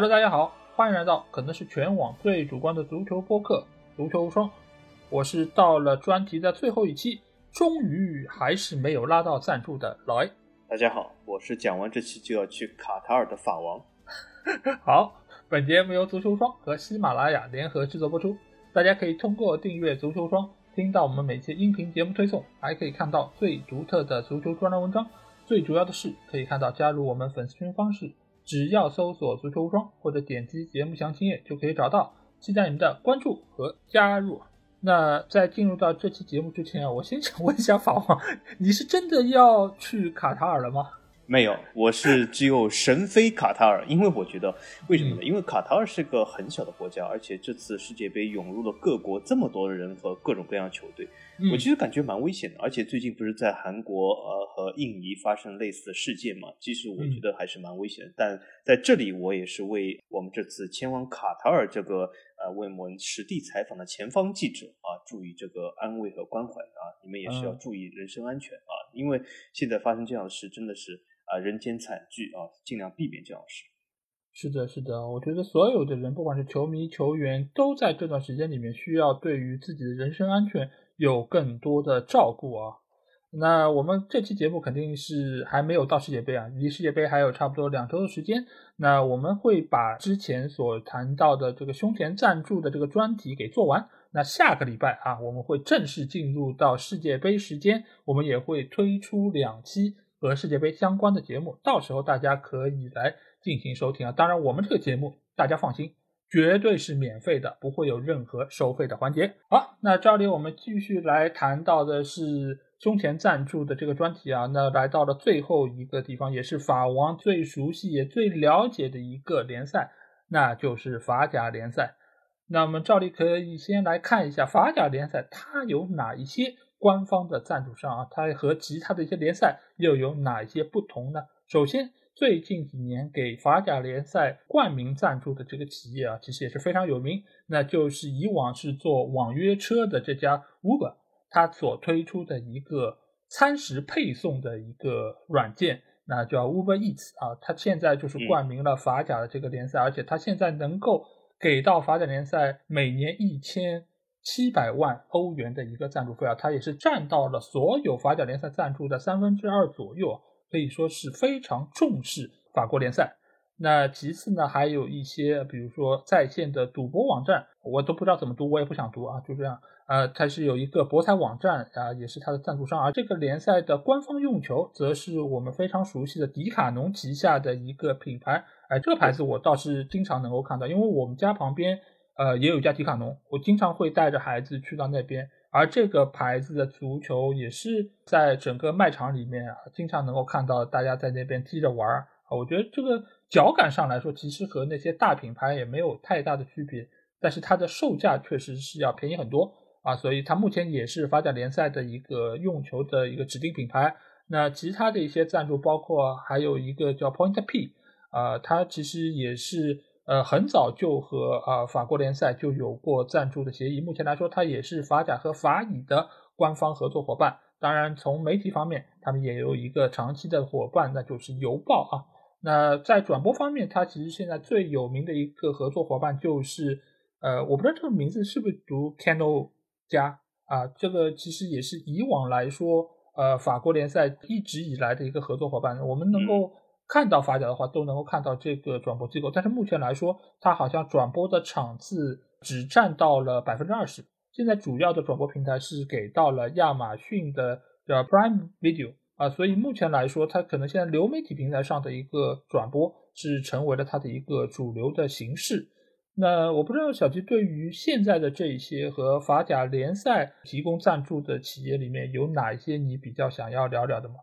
Hello，大家好，欢迎来到可能是全网最主观的足球播客《足球无双》。我是到了专题的最后一期，终于还是没有拉到赞助的老 A。大家好，我是讲完这期就要去卡塔尔的法王。好，本节目由足球双和喜马拉雅联合制作播出。大家可以通过订阅足球双，听到我们每期音频节目推送，还可以看到最独特的足球专栏文章。最主要的是，可以看到加入我们粉丝群方式，只要搜索“足球无双”或者点击节目详情页就可以找到。期待你们的关注和加入。那在进入到这期节目之前啊，我先想问一下法王，你是真的要去卡塔尔了吗？没有，我是只有神飞卡塔尔，因为我觉得为什么呢？因为卡塔尔是个很小的国家，而且这次世界杯涌入了各国这么多的人和各种各样的球队，我其实感觉蛮危险的。而且最近不是在韩国呃和印尼发生类似的事件嘛？其实我觉得还是蛮危险的。但在这里，我也是为我们这次前往卡塔尔这个呃为我们实地采访的前方记者啊，注意这个安慰和关怀啊，你们也是要注意人身安全啊，因为现在发生这样的事真的是。啊，人间惨剧啊，尽量避免这样的事。是的，是的，我觉得所有的人，不管是球迷、球员，都在这段时间里面需要对于自己的人身安全有更多的照顾啊。那我们这期节目肯定是还没有到世界杯啊，离世界杯还有差不多两周的时间。那我们会把之前所谈到的这个胸前赞助的这个专题给做完。那下个礼拜啊，我们会正式进入到世界杯时间，我们也会推出两期。和世界杯相关的节目，到时候大家可以来进行收听啊！当然，我们这个节目大家放心，绝对是免费的，不会有任何收费的环节。好，那这里我们继续来谈到的是胸前赞助的这个专题啊。那来到了最后一个地方，也是法王最熟悉也最了解的一个联赛，那就是法甲联赛。那么照例可以先来看一下法甲联赛，它有哪一些？官方的赞助商啊，它和其他的一些联赛又有哪一些不同呢？首先，最近几年给法甲联赛冠名赞助的这个企业啊，其实也是非常有名，那就是以往是做网约车的这家 Uber，它所推出的一个餐食配送的一个软件，那叫 Uber Eats 啊，它现在就是冠名了法甲的这个联赛，而且它现在能够给到法甲联赛每年一千。七百万欧元的一个赞助费啊，它也是占到了所有法甲联赛赞助的三分之二左右，可以说是非常重视法国联赛。那其次呢，还有一些比如说在线的赌博网站，我都不知道怎么读，我也不想读啊，就这样。呃，它是有一个博彩网站啊，也是它的赞助商。而这个联赛的官方用球，则是我们非常熟悉的迪卡侬旗下的一个品牌。哎，这个牌子我倒是经常能够看到，因为我们家旁边。呃，也有家迪卡侬，我经常会带着孩子去到那边，而这个牌子的足球也是在整个卖场里面啊，经常能够看到大家在那边踢着玩儿啊。我觉得这个脚感上来说，其实和那些大品牌也没有太大的区别，但是它的售价确实是要便宜很多啊，所以它目前也是发展联赛的一个用球的一个指定品牌。那其他的一些赞助，包括还有一个叫 Point P，啊，它其实也是。呃，很早就和啊法国联赛就有过赞助的协议。目前来说，它也是法甲和法乙的官方合作伙伴。当然，从媒体方面，他们也有一个长期的伙伴，那就是邮报啊。那在转播方面，它其实现在最有名的一个合作伙伴就是，呃，我不知道这个名字是不是读 Canal 加啊？这个其实也是以往来说，呃，法国联赛一直以来的一个合作伙伴。我们能够。看到法甲的话，都能够看到这个转播机构，但是目前来说，它好像转播的场次只占到了百分之二十。现在主要的转播平台是给到了亚马逊的叫 Prime Video 啊，所以目前来说，它可能现在流媒体平台上的一个转播是成为了它的一个主流的形式。那我不知道小吉对于现在的这一些和法甲联赛提供赞助的企业里面有哪一些你比较想要聊聊的吗？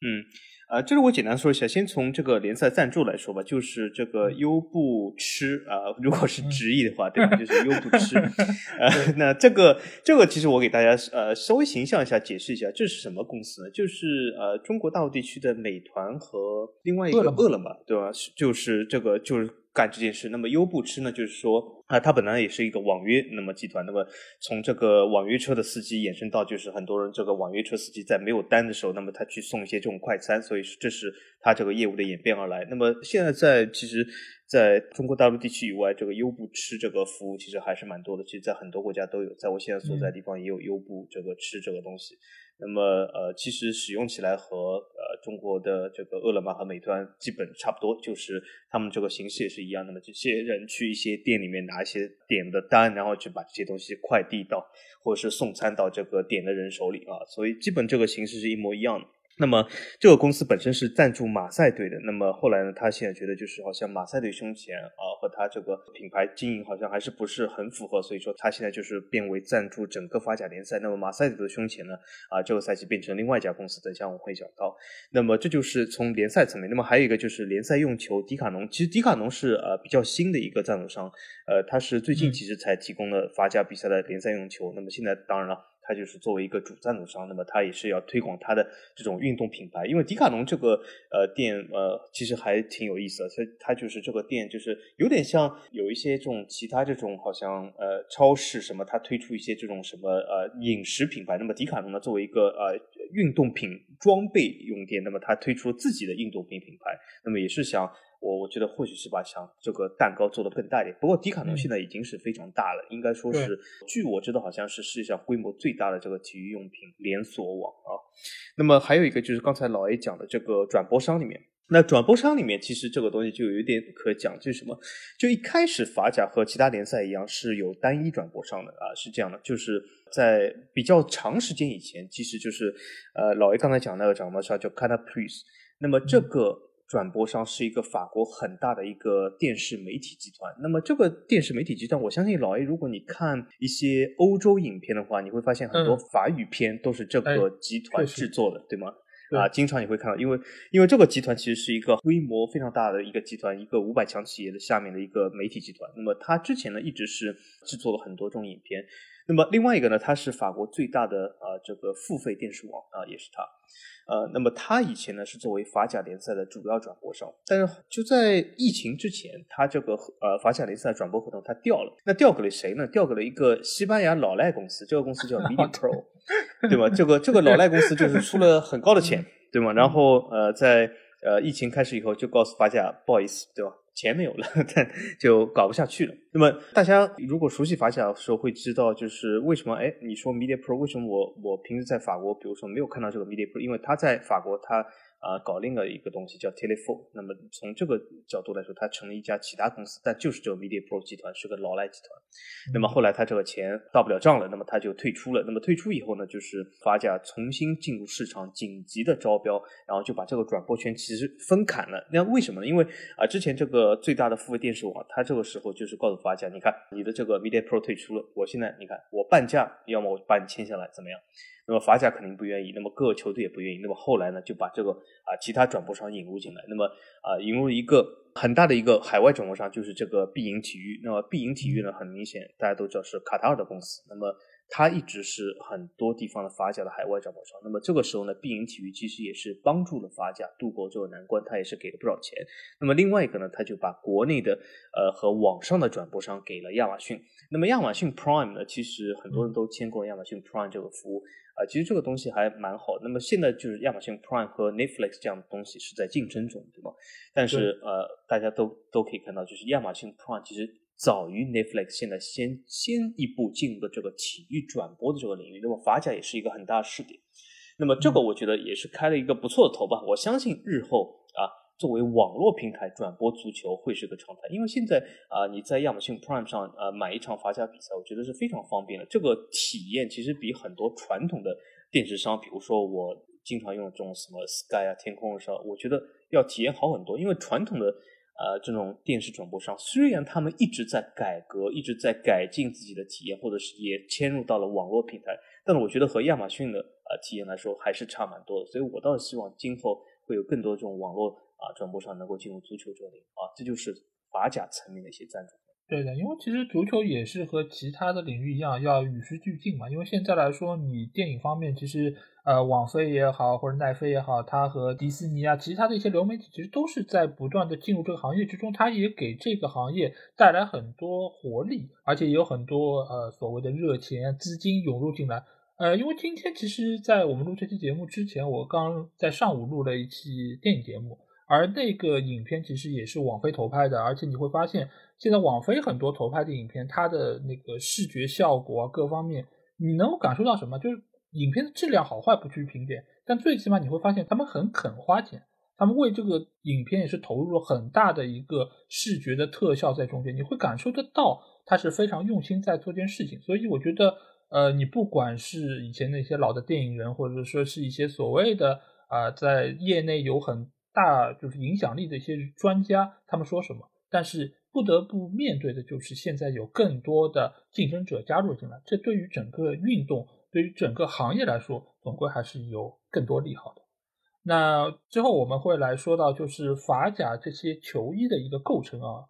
嗯。呃，这里我简单说一下，先从这个联赛赞助来说吧，就是这个优步吃啊，如果是直译的话，对吧？就是优步吃。呃，那这个这个其实我给大家呃稍微形象一下解释一下，这是什么公司呢？就是呃中国大陆地区的美团和另外一个饿了么，对吧？就是这个就是干这件事。那么优步吃呢，就是说。啊，它本来也是一个网约那么集团，那么从这个网约车的司机衍生到就是很多人这个网约车司机在没有单的时候，那么他去送一些这种快餐，所以这是它这个业务的演变而来。那么现在在其实在中国大陆地区以外，这个优步吃这个服务其实还是蛮多的。其实，在很多国家都有，在我现在所在地方也有优步这个吃这个东西。那么，呃，其实使用起来和呃中国的这个饿了么和美团基本差不多，就是他们这个形式也是一样。那么，这些人去一些店里面拿一些点的单，然后去把这些东西快递到，或者是送餐到这个点的人手里啊。所以，基本这个形式是一模一样的。那么这个公司本身是赞助马赛队的，那么后来呢，他现在觉得就是好像马赛队胸前啊和他这个品牌经营好像还是不是很符合，所以说他现在就是变为赞助整个法甲联赛。那么马赛队的胸前呢，啊这个赛季变成另外一家公司，等下我会讲到。那么这就是从联赛层面，那么还有一个就是联赛用球，迪卡侬其实迪卡侬是呃比较新的一个赞助商，呃他是最近其实才提供了法甲比赛的联赛用球，那么现在当然了。它就是作为一个主赞助商，那么它也是要推广它的这种运动品牌。因为迪卡侬这个呃店呃其实还挺有意思的，它它就是这个店就是有点像有一些这种其他这种好像呃超市什么，它推出一些这种什么呃饮食品牌。那么迪卡侬呢作为一个呃运动品装备用店，那么它推出自己的运动品品牌，那么也是想。我我觉得或许是把想这个蛋糕做得更大一点。不过迪卡侬现在已经是非常大了，应该说是，据我知道好像是世界上规模最大的这个体育用品连锁网啊。那么还有一个就是刚才老 A 讲的这个转播商里面，那转播商里面其实这个东西就有一点可讲，就是什么？就一开始法甲和其他联赛一样是有单一转播商的啊，是这样的，就是在比较长时间以前，其实就是呃老 A 刚才讲那个转播商叫 Canal Plus，那么这个。转播商是一个法国很大的一个电视媒体集团。那么这个电视媒体集团，我相信老 A，如果你看一些欧洲影片的话，你会发现很多法语片都是这个集团制作的，对吗？啊，经常你会看到，因为因为这个集团其实是一个规模非常大的一个集团，一个五百强企业的下面的一个媒体集团。那么它之前呢，一直是制作了很多这种影片。那么另外一个呢，它是法国最大的啊这个付费电视网啊，也是它。呃，那么它以前呢是作为法甲联赛的主要转播商，但是就在疫情之前，它这个呃法甲联赛转播合同它掉了，那调给了谁呢？调给了一个西班牙老赖公司，这个公司叫 Media Pro，对吧？这个这个老赖公司就是出了很高的钱，对吗？然后呃在呃疫情开始以后就告诉法甲不好意思，对吧？钱没有了，但就搞不下去了。那么大家如果熟悉法甲的时候，会知道就是为什么？哎，你说 Media Pro 为什么我我平时在法国，比如说没有看到这个 Media Pro，因为他在法国他。啊，搞另外一个东西叫 Telephone。那么从这个角度来说，它成了一家其他公司，但就是这个 Media Pro 集团是个老赖集团。那么后来他这个钱到不了账了，那么他就退出了。那么退出以后呢，就是法甲重新进入市场，紧急的招标，然后就把这个转播权其实分砍了。那为什么呢？因为啊，之前这个最大的付费电视网，它这个时候就是告诉法甲，你看你的这个 Media Pro 退出了，我现在你看我半价，要么我把你签下来，怎么样？那么法甲肯定不愿意，那么各个球队也不愿意。那么后来呢，就把这个啊其他转播商引入进来。那么啊引入一个很大的一个海外转播商，就是这个必赢体育。那么必赢体育呢，很明显大家都知道是卡塔尔的公司。那么它一直是很多地方的法甲的海外转播商。那么这个时候呢，必赢体育其实也是帮助了法甲度过这个难关，它也是给了不少钱。那么另外一个呢，他就把国内的呃和网上的转播商给了亚马逊。那么亚马逊 Prime 呢，其实很多人都签过亚马逊 Prime 这个服务。啊，其实这个东西还蛮好。那么现在就是亚马逊 Prime 和 Netflix 这样的东西是在竞争中，对吗？但是呃，大家都都可以看到，就是亚马逊 Prime 其实早于 Netflix，现在先先一步进入的这个体育转播的这个领域。那么法甲也是一个很大的试点。那么这个我觉得也是开了一个不错的头吧。我相信日后啊。作为网络平台转播足球会是个常态，因为现在啊，你在亚马逊 Prime 上呃买一场法甲比赛，我觉得是非常方便的。这个体验其实比很多传统的电视商，比如说我经常用这种什么 Sky 啊、天空的时候，我觉得要体验好很多。因为传统的呃这种电视转播商，虽然他们一直在改革，一直在改进自己的体验，或者是也迁入到了网络平台，但是我觉得和亚马逊的呃体验来说还是差蛮多的。所以我倒是希望今后会有更多这种网络。啊，转播上能够进入足球这里啊，这就是法甲层面的一些赞助。对的，因为其实足球也是和其他的领域一样，要与时俱进嘛。因为现在来说，你电影方面其实呃，网飞也好，或者奈飞也好，它和迪士尼啊，其他的一些流媒体其实都是在不断的进入这个行业之中，它也给这个行业带来很多活力，而且也有很多呃所谓的热钱资金涌入进来。呃，因为今天其实，在我们录这期节目之前，我刚在上午录了一期电影节目。而那个影片其实也是网飞投拍的，而且你会发现，现在网飞很多投拍的影片，它的那个视觉效果啊，各方面，你能够感受到什么？就是影片的质量好坏不去评点，但最起码你会发现他们很肯花钱，他们为这个影片也是投入了很大的一个视觉的特效在中间，你会感受得到他是非常用心在做件事情。所以我觉得，呃，你不管是以前那些老的电影人，或者说是一些所谓的啊，在业内有很大就是影响力的一些专家，他们说什么？但是不得不面对的就是现在有更多的竞争者加入进来，这对于整个运动，对于整个行业来说，总归还是有更多利好的。那之后我们会来说到，就是法甲这些球衣的一个构成啊。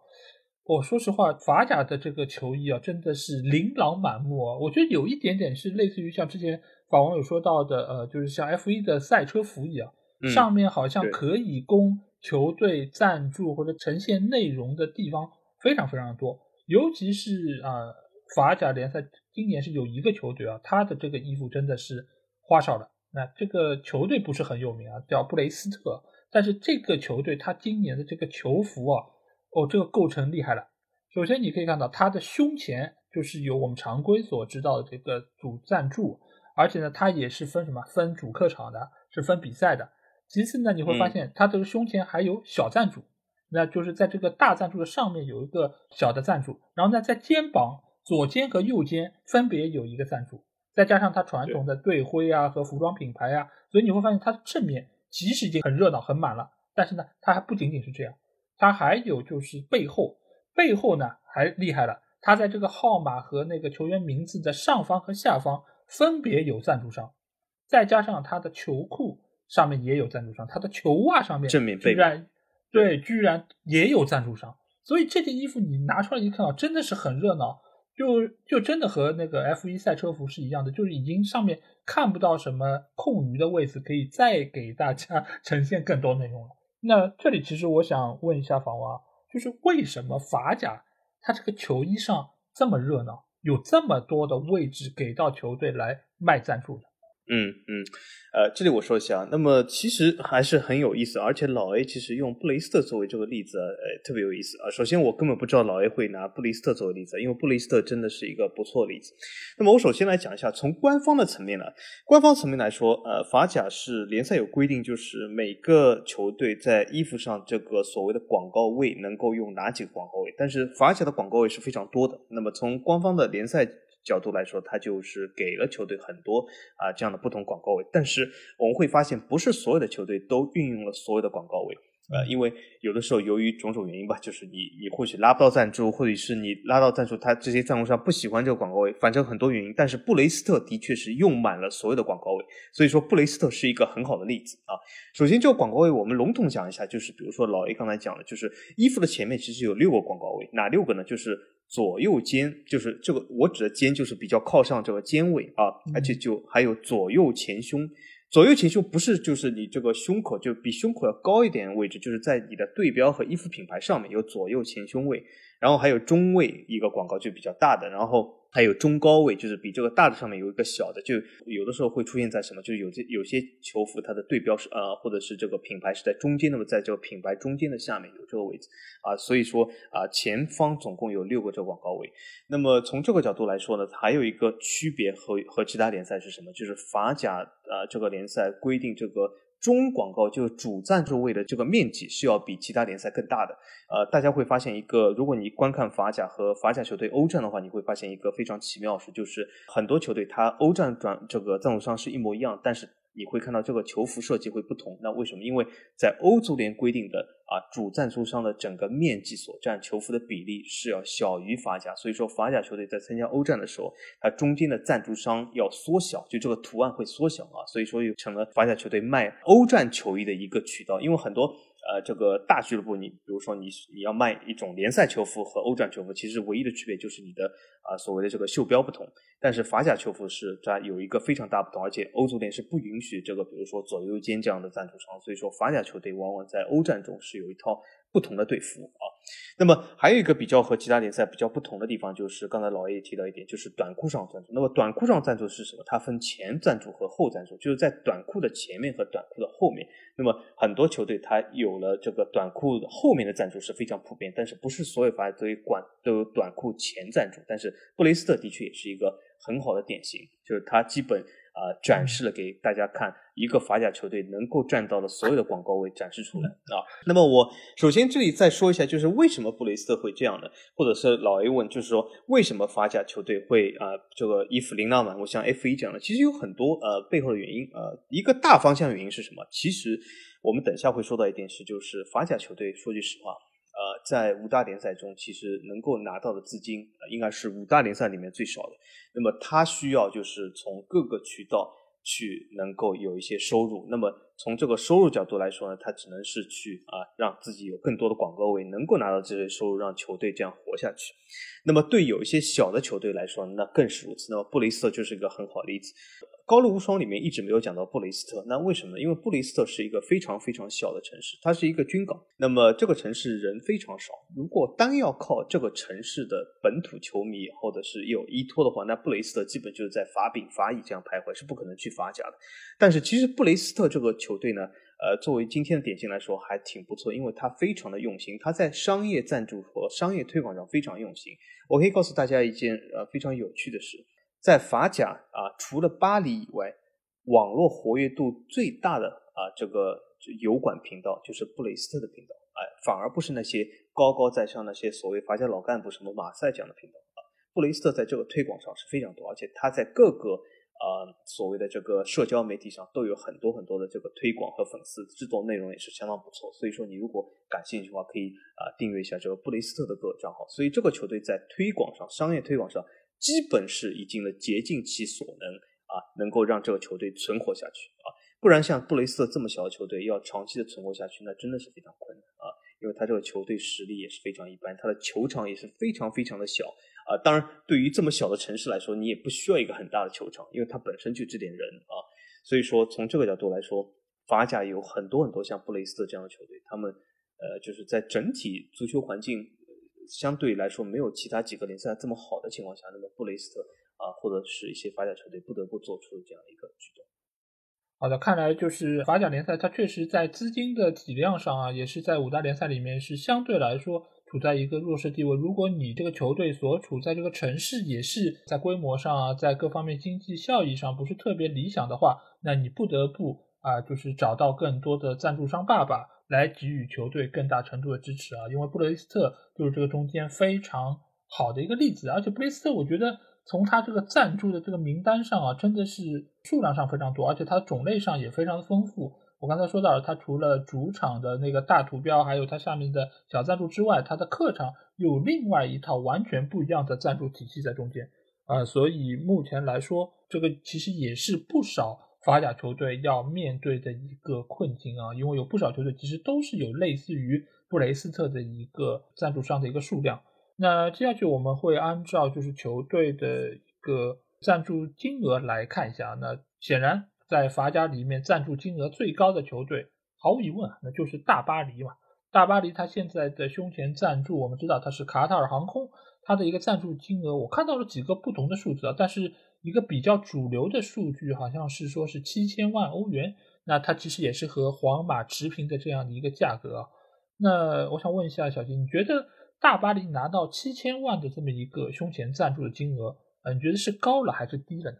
我说实话，法甲的这个球衣啊，真的是琳琅满目啊。我觉得有一点点是类似于像之前法网友说到的，呃，就是像 F 一的赛车服一样。上面好像可以供球队赞助或者呈现内容的地方非常非常多，尤其是啊法甲联赛今年是有一个球队啊，他的这个衣服真的是花哨的。那这个球队不是很有名啊，叫布雷斯特，但是这个球队他今年的这个球服啊，哦这个构成厉害了。首先你可以看到他的胸前就是有我们常规所知道的这个主赞助，而且呢它也是分什么分主客场的，是分比赛的。其次呢，你会发现他这个胸前还有小赞助，那就是在这个大赞助的上面有一个小的赞助，然后呢，在肩膀左肩和右肩分别有一个赞助，再加上它传统的队徽啊和服装品牌啊，所以你会发现它的正面即使已经很热闹很满了。但是呢，它还不仅仅是这样，它还有就是背后，背后呢还厉害了，它在这个号码和那个球员名字的上方和下方分别有赞助商，再加上它的球裤。上面也有赞助商，他的球袜上面居然对，居然也有赞助商，所以这件衣服你拿出来一看啊，真的是很热闹，就就真的和那个 F 一赛车服是一样的，就是已经上面看不到什么空余的位置，可以再给大家 呈现更多内容了。那这里其实我想问一下房娃，就是为什么法甲它这个球衣上这么热闹，有这么多的位置给到球队来卖赞助的？嗯嗯，呃，这里我说一下，那么其实还是很有意思，而且老 A 其实用布雷斯特作为这个例子，呃，特别有意思啊。首先，我根本不知道老 A 会拿布雷斯特作为例子，因为布雷斯特真的是一个不错的例子。那么我首先来讲一下，从官方的层面呢，官方层面来说，呃，法甲是联赛有规定，就是每个球队在衣服上这个所谓的广告位能够用哪几个广告位，但是法甲的广告位是非常多的。那么从官方的联赛。角度来说，他就是给了球队很多啊这样的不同广告位，但是我们会发现，不是所有的球队都运用了所有的广告位。呃，因为有的时候由于种种原因吧，就是你你或许拉不到赞助，或者是你拉到赞助，他这些赞助商不喜欢这个广告位，反正很多原因。但是布雷斯特的确是用满了所有的广告位，所以说布雷斯特是一个很好的例子啊。首先，这个广告位我们笼统讲一下，就是比如说老 A 刚才讲的，就是衣服的前面其实有六个广告位，哪六个呢？就是左右肩，就是这个我指的肩就是比较靠上这个肩位啊，而且就还有左右前胸。左右前胸不是就是你这个胸口就比胸口要高一点位置，就是在你的对标和衣服品牌上面有左右前胸位，然后还有中位一个广告就比较大的，然后。还有中高位，就是比这个大的上面有一个小的，就有的时候会出现在什么？就是有些有些球服它的对标是呃，或者是这个品牌是在中间，那么在这个品牌中间的下面有这个位置啊，所以说啊，前方总共有六个这个广告位。那么从这个角度来说呢，还有一个区别和和其他联赛是什么？就是法甲啊这个联赛规定这个。中广告就是主赞助位的这个面积是要比其他联赛更大的。呃，大家会发现一个，如果你观看法甲和法甲球队欧战的话，你会发现一个非常奇妙的事，就是很多球队它欧战转这个赞助商是一模一样，但是。你会看到这个球服设计会不同，那为什么？因为在欧足联规定的啊，主赞助商的整个面积所占球服的比例是要小于法甲，所以说法甲球队在参加欧战的时候，它中间的赞助商要缩小，就这个图案会缩小啊，所以说又成了法甲球队卖欧战球衣的一个渠道，因为很多。呃，这个大俱乐部，你比如说你你要卖一种联赛球服和欧战球服，其实唯一的区别就是你的啊所谓的这个袖标不同。但是法甲球服是在有一个非常大不同，而且欧足联是不允许这个，比如说左右肩这样的赞助商，所以说法甲球队往往在欧战中是有一套不同的队服啊。那么还有一个比较和其他联赛比较不同的地方，就是刚才老 A 也提到一点，就是短裤上赞助。那么短裤上赞助是什么？它分前赞助和后赞助，就是在短裤的前面和短裤的后面。那么很多球队它有了这个短裤后面的赞助是非常普遍，但是不是所有法甲队管都有短裤前赞助。但是布雷斯特的确也是一个很好的典型，就是它基本。啊，展示了给大家看一个法甲球队能够占到的所有的广告位展示出来啊。那么我首先这里再说一下，就是为什么布雷斯特会这样的，或者是老 A 问，就是说为什么法甲球队会啊这个衣服琳琅满我，像 F 一这样的，其实有很多呃背后的原因呃，一个大方向原因是什么？其实我们等下会说到一件事，就是法甲球队说句实话。呃，在五大联赛中，其实能够拿到的资金，应该是五大联赛里面最少的。那么，他需要就是从各个渠道去能够有一些收入。那么，从这个收入角度来说呢，他只能是去啊，让自己有更多的广告位，能够拿到这些收入，让球队这样活下去。那么，对有一些小的球队来说，那更是如此。那么，布雷斯特就是一个很好的例子。高卢无双里面一直没有讲到布雷斯特，那为什么呢？因为布雷斯特是一个非常非常小的城市，它是一个军港。那么这个城市人非常少，如果单要靠这个城市的本土球迷或者是有依托的话，那布雷斯特基本就是在法丙、法乙这样徘徊，是不可能去法甲的。但是其实布雷斯特这个球球队呢，呃，作为今天的典型来说还挺不错，因为他非常的用心，他在商业赞助和商业推广上非常用心。我可以告诉大家一件呃非常有趣的事。在法甲啊，除了巴黎以外，网络活跃度最大的啊，这个油管频道就是布雷斯特的频道，哎，反而不是那些高高在上那些所谓法甲老干部什么马赛这样的频道啊。布雷斯特在这个推广上是非常多，而且他在各个啊所谓的这个社交媒体上都有很多很多的这个推广和粉丝，制作内容也是相当不错。所以说，你如果感兴趣的话，可以啊订阅一下这个布雷斯特的各个账号。所以这个球队在推广上，商业推广上。基本是已经了竭尽其所能啊，能够让这个球队存活下去啊，不然像布雷斯特这么小的球队要长期的存活下去，那真的是非常困难啊，因为他这个球队实力也是非常一般，他的球场也是非常非常的小啊。当然，对于这么小的城市来说，你也不需要一个很大的球场，因为它本身就这点人啊。所以说，从这个角度来说，法甲有很多很多像布雷斯特这样的球队，他们呃，就是在整体足球环境。相对来说，没有其他几个联赛这么好的情况下，那么布雷斯特啊，或者是一些法甲球队不得不做出这样一个举动。好的，看来就是法甲联赛，它确实在资金的体量上啊，也是在五大联赛里面是相对来说处在一个弱势地位。如果你这个球队所处在这个城市也是在规模上啊，在各方面经济效益上不是特别理想的话，那你不得不啊，就是找到更多的赞助商爸爸。来给予球队更大程度的支持啊，因为布雷斯特就是这个中间非常好的一个例子，而且布雷斯特我觉得从他这个赞助的这个名单上啊，真的是数量上非常多，而且它种类上也非常的丰富。我刚才说到了，它除了主场的那个大图标，还有它下面的小赞助之外，它的客场有另外一套完全不一样的赞助体系在中间啊，所以目前来说，这个其实也是不少。法甲球队要面对的一个困境啊，因为有不少球队其实都是有类似于布雷斯特的一个赞助商的一个数量。那接下去我们会按照就是球队的一个赞助金额来看一下。那显然在法甲里面赞助金额最高的球队，毫无疑问啊，那就是大巴黎嘛。大巴黎它现在的胸前赞助，我们知道它是卡塔尔航空，它的一个赞助金额我看到了几个不同的数字啊，但是。一个比较主流的数据好像是说是七千万欧元，那它其实也是和皇马持平的这样的一个价格啊。那我想问一下小金，你觉得大巴黎拿到七千万的这么一个胸前赞助的金额，呃，你觉得是高了还是低了呢？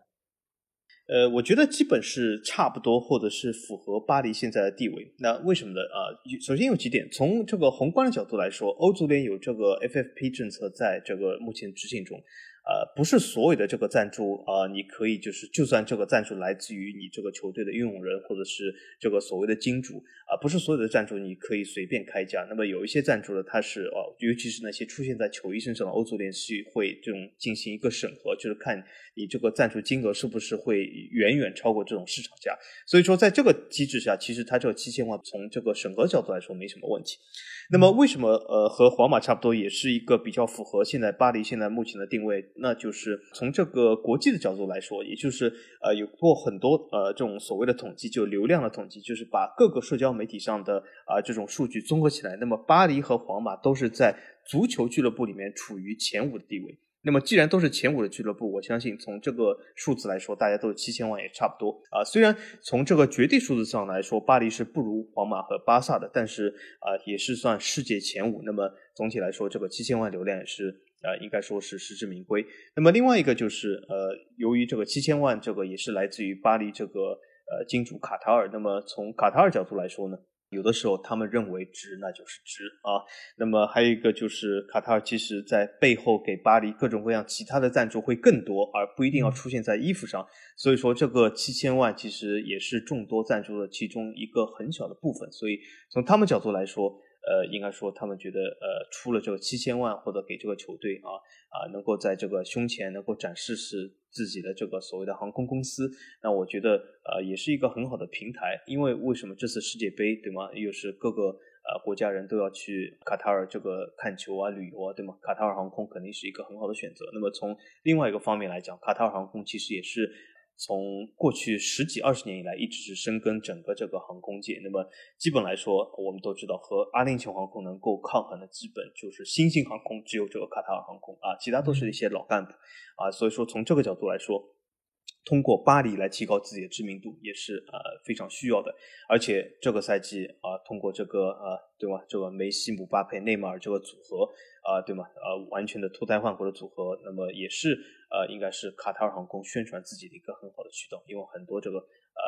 呃，我觉得基本是差不多，或者是符合巴黎现在的地位。那为什么呢？啊，首先有几点，从这个宏观的角度来说，欧足联有这个 FFP 政策在这个目前执行中。呃，不是所有的这个赞助啊，你可以就是，就算这个赞助来自于你这个球队的拥有人或者是这个所谓的金主啊，不是所有的赞助你可以随便开价。那么有一些赞助呢，它是哦，尤其是那些出现在球衣身上的欧足联是会这种进行一个审核，就是看你这个赞助金额是不是会远远超过这种市场价。所以说，在这个机制下，其实它这个七千万从这个审核角度来说没什么问题。那么为什么呃和皇马差不多，也是一个比较符合现在巴黎现在目前的定位？那就是从这个国际的角度来说，也就是呃有过很多呃这种所谓的统计，就流量的统计，就是把各个社交媒体上的啊这种数据综合起来，那么巴黎和皇马都是在足球俱乐部里面处于前五的地位。那么既然都是前五的俱乐部，我相信从这个数字来说，大家都是七千万也差不多啊。虽然从这个绝对数字上来说，巴黎是不如皇马和巴萨的，但是啊也是算世界前五。那么总体来说，这个七千万流量也是呃应该说是实至名归。那么另外一个就是呃，由于这个七千万，这个也是来自于巴黎这个呃金主卡塔尔。那么从卡塔尔角度来说呢？有的时候他们认为值那就是值啊，那么还有一个就是卡塔尔其实在背后给巴黎各种各样其他的赞助会更多，而不一定要出现在衣服上。所以说这个七千万其实也是众多赞助的其中一个很小的部分。所以从他们角度来说。呃，应该说他们觉得，呃，出了这个七千万或者给这个球队啊啊，能够在这个胸前能够展示是自己的这个所谓的航空公司，那我觉得呃也是一个很好的平台。因为为什么这次世界杯对吗？又是各个呃国家人都要去卡塔尔这个看球啊、旅游啊，对吗？卡塔尔航空肯定是一个很好的选择。那么从另外一个方面来讲，卡塔尔航空其实也是。从过去十几二十年以来，一直是深耕整个这个航空界。那么，基本来说，我们都知道，和阿联酋航空能够抗衡的，基本就是新兴航空，只有这个卡塔尔航空啊，其他都是一些老干部啊。所以说，从这个角度来说。通过巴黎来提高自己的知名度也是呃非常需要的，而且这个赛季啊，通过这个呃对吗？这个梅西、姆巴佩、内马尔这个组合啊，对吗？呃，完全的脱胎换骨的组合，那么也是呃应该是卡塔尔航空宣传自己的一个很好的渠道，因为很多这个呃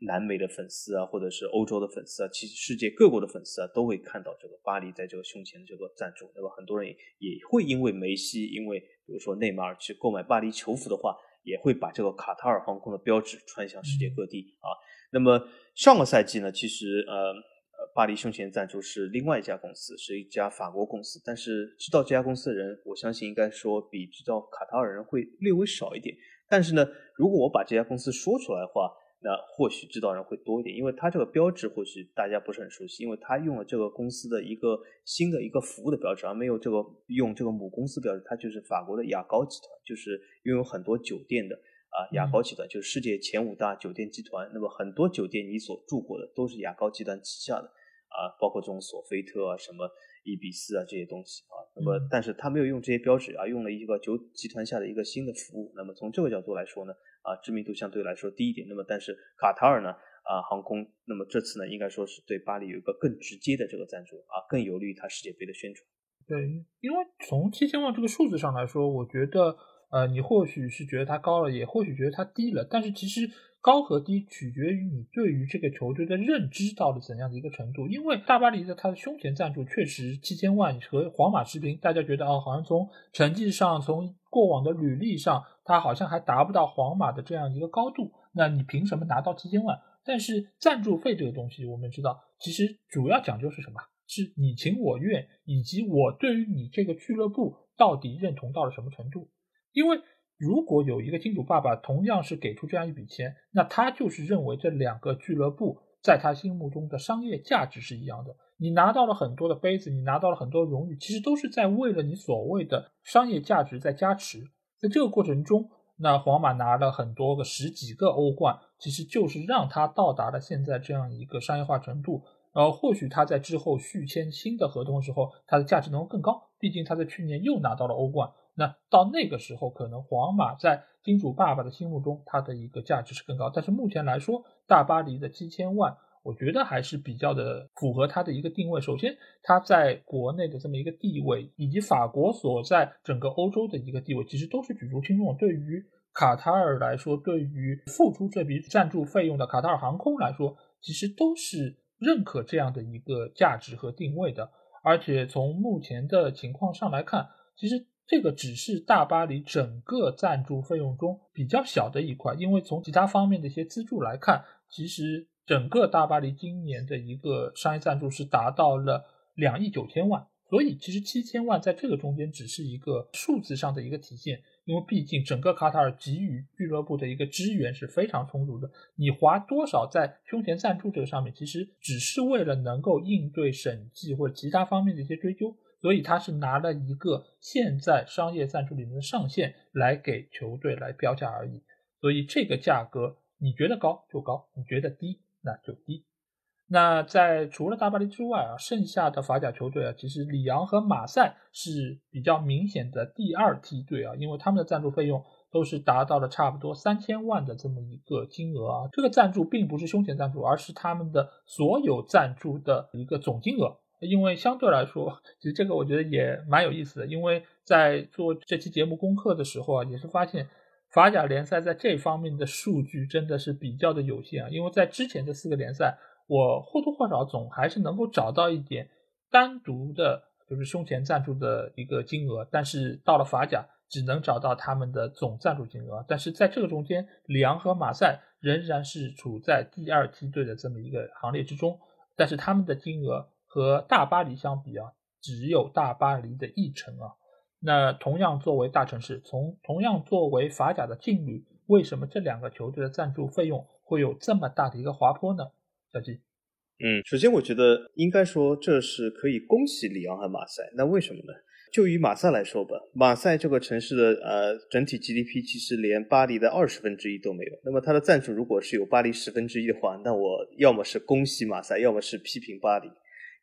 南美的粉丝啊，或者是欧洲的粉丝啊，其实世界各国的粉丝啊，都会看到这个巴黎在这个胸前的这个赞助，那么很多人也会因为梅西，因为比如说内马尔去购买巴黎球服的话。也会把这个卡塔尔航空的标志传向世界各地啊。那么上个赛季呢，其实呃呃，巴黎胸前赞助是另外一家公司，是一家法国公司。但是知道这家公司的人，我相信应该说比知道卡塔尔人会略微少一点。但是呢，如果我把这家公司说出来的话，那或许知道人会多一点，因为它这个标志或许大家不是很熟悉，因为它用了这个公司的一个新的一个服务的标志，而没有这个用这个母公司标志。它就是法国的雅高集团，就是拥有很多酒店的啊，雅高集团就是世界前五大酒店集团。那么很多酒店你所住过的都是雅高集团旗下的啊，包括这种索菲特啊、什么伊比四啊这些东西啊。那么但是他没有用这些标志，啊用了一个九集团下的一个新的服务。那么从这个角度来说呢？啊，知名度相对来说低一点。那么，但是卡塔尔呢？啊，航空，那么这次呢，应该说是对巴黎有一个更直接的这个赞助啊，更有利于它世界杯的宣传。对，因为从七千万这个数字上来说，我觉得，呃，你或许是觉得它高了，也或许觉得它低了，但是其实。高和低取决于你对于这个球队的认知到了怎样的一个程度。因为大巴黎的他的胸前赞助确实七千万和皇马持平，大家觉得啊，好像从成绩上、从过往的履历上，他好像还达不到皇马的这样一个高度。那你凭什么拿到七千万？但是赞助费这个东西，我们知道，其实主要讲究是什么？是你情我愿，以及我对于你这个俱乐部到底认同到了什么程度？因为。如果有一个金主爸爸同样是给出这样一笔钱，那他就是认为这两个俱乐部在他心目中的商业价值是一样的。你拿到了很多的杯子，你拿到了很多荣誉，其实都是在为了你所谓的商业价值在加持。在这个过程中，那皇马拿了很多个十几个欧冠，其实就是让他到达了现在这样一个商业化程度。呃，或许他在之后续签新的合同的时候，他的价值能够更高。毕竟他在去年又拿到了欧冠。那到那个时候，可能皇马在金主爸爸的心目中，它的一个价值是更高。但是目前来说，大巴黎的七千万，我觉得还是比较的符合它的一个定位。首先，它在国内的这么一个地位，以及法国所在整个欧洲的一个地位，其实都是举足轻重。对于卡塔尔来说，对于付出这笔赞助费用的卡塔尔航空来说，其实都是认可这样的一个价值和定位的。而且从目前的情况上来看，其实。这个只是大巴黎整个赞助费用中比较小的一块，因为从其他方面的一些资助来看，其实整个大巴黎今年的一个商业赞助是达到了两亿九千万，所以其实七千万在这个中间只是一个数字上的一个体现，因为毕竟整个卡塔尔给予俱乐部的一个支援是非常充足的，你花多少在胸前赞助这个上面，其实只是为了能够应对审计或者其他方面的一些追究。所以他是拿了一个现在商业赞助里面的上限来给球队来标价而已。所以这个价格你觉得高就高，你觉得低那就低。那在除了大巴黎之外啊，剩下的法甲球队啊，其实里昂和马赛是比较明显的第二梯队啊，因为他们的赞助费用都是达到了差不多三千万的这么一个金额啊。这个赞助并不是胸前赞助，而是他们的所有赞助的一个总金额。因为相对来说，其实这个我觉得也蛮有意思的，因为在做这期节目功课的时候啊，也是发现法甲联赛在这方面的数据真的是比较的有限啊，因为在之前这四个联赛。我或多或少总还是能够找到一点单独的，就是胸前赞助的一个金额，但是到了法甲只能找到他们的总赞助金额。但是在这个中间，里昂和马赛仍然是处在第二梯队的这么一个行列之中，但是他们的金额和大巴黎相比啊，只有大巴黎的一成啊。那同样作为大城市，从同样作为法甲的劲旅，为什么这两个球队的赞助费用会有这么大的一个滑坡呢？小吉，嗯，首先我觉得应该说这是可以恭喜里昂和马赛。那为什么呢？就以马赛来说吧，马赛这个城市的呃整体 GDP 其实连巴黎的二十分之一都没有。那么它的赞助如果是有巴黎十分之一的话，那我要么是恭喜马赛，要么是批评巴黎。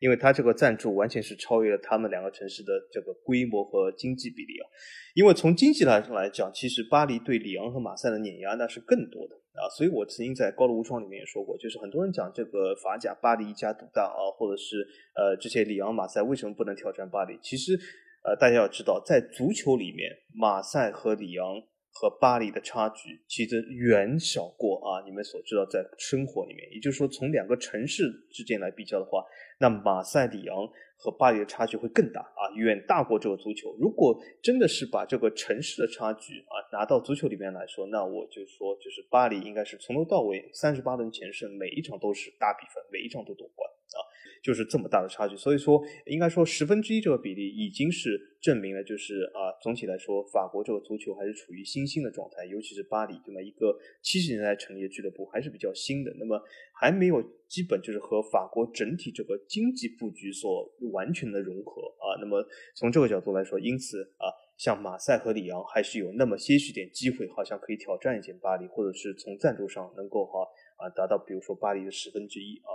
因为它这个赞助完全是超越了他们两个城市的这个规模和经济比例啊。因为从经济来上来讲，其实巴黎对里昂和马赛的碾压那是更多的啊。所以我曾经在高楼无双里面也说过，就是很多人讲这个法甲巴黎一家独大啊，或者是呃这些里昂马赛为什么不能挑战巴黎？其实呃大家要知道，在足球里面，马赛和里昂。和巴黎的差距其实远小过啊！你们所知道，在生活里面，也就是说，从两个城市之间来比较的话，那马赛里昂和巴黎的差距会更大啊，远大过这个足球。如果真的是把这个城市的差距啊拿到足球里面来说，那我就说，就是巴黎应该是从头到尾三十八轮全胜，每一场都是大比分，每一场都夺冠啊。就是这么大的差距，所以说应该说十分之一这个比例已经是证明了，就是啊，总体来说，法国这个足球还是处于新兴的状态，尤其是巴黎这么一个七十年代成立的俱乐部还是比较新的，那么还没有基本就是和法国整体这个经济布局所完全的融合啊。那么从这个角度来说，因此啊，像马赛和里昂还是有那么些许点机会，好像可以挑战一下巴黎，或者是从赞助上能够哈。啊，达到比如说巴黎的十分之一啊，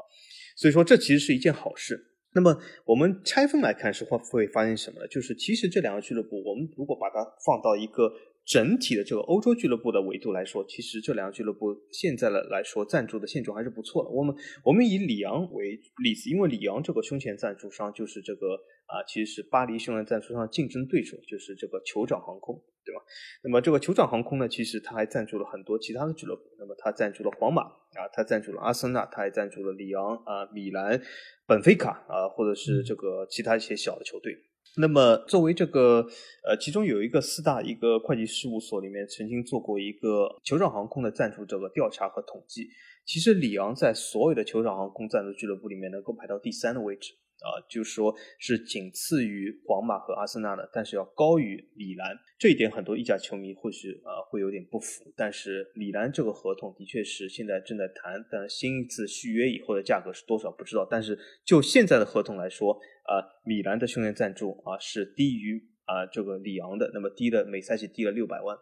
所以说这其实是一件好事。那么我们拆分来看是会会发现什么呢？就是其实这两个俱乐部，我们如果把它放到一个整体的这个欧洲俱乐部的维度来说，其实这两个俱乐部现在的来说赞助的现状还是不错的。我们我们以里昂为例子，因为里昂这个胸前赞助商就是这个啊，其实是巴黎胸前赞助商竞争对手，就是这个酋长航空。对吧？那么这个酋长航空呢，其实它还赞助了很多其他的俱乐部。那么它赞助了皇马啊，它赞助了阿森纳，它还赞助了里昂啊、米兰、本菲卡啊，或者是这个其他一些小的球队。那么作为这个呃，其中有一个四大一个会计事务所里面曾经做过一个酋长航空的赞助这个调查和统计，其实里昂在所有的酋长航空赞助俱乐部里面能够排到第三的位置。啊，就说是仅次于皇马和阿森纳的，但是要高于里兰，这一点很多意甲球迷或许啊会有点不服。但是里兰这个合同的确是现在正在谈，但新一次续约以后的价格是多少不知道。但是就现在的合同来说，啊，米兰的胸前赞助啊是低于啊这个里昂的，那么低的每赛季低了六百万。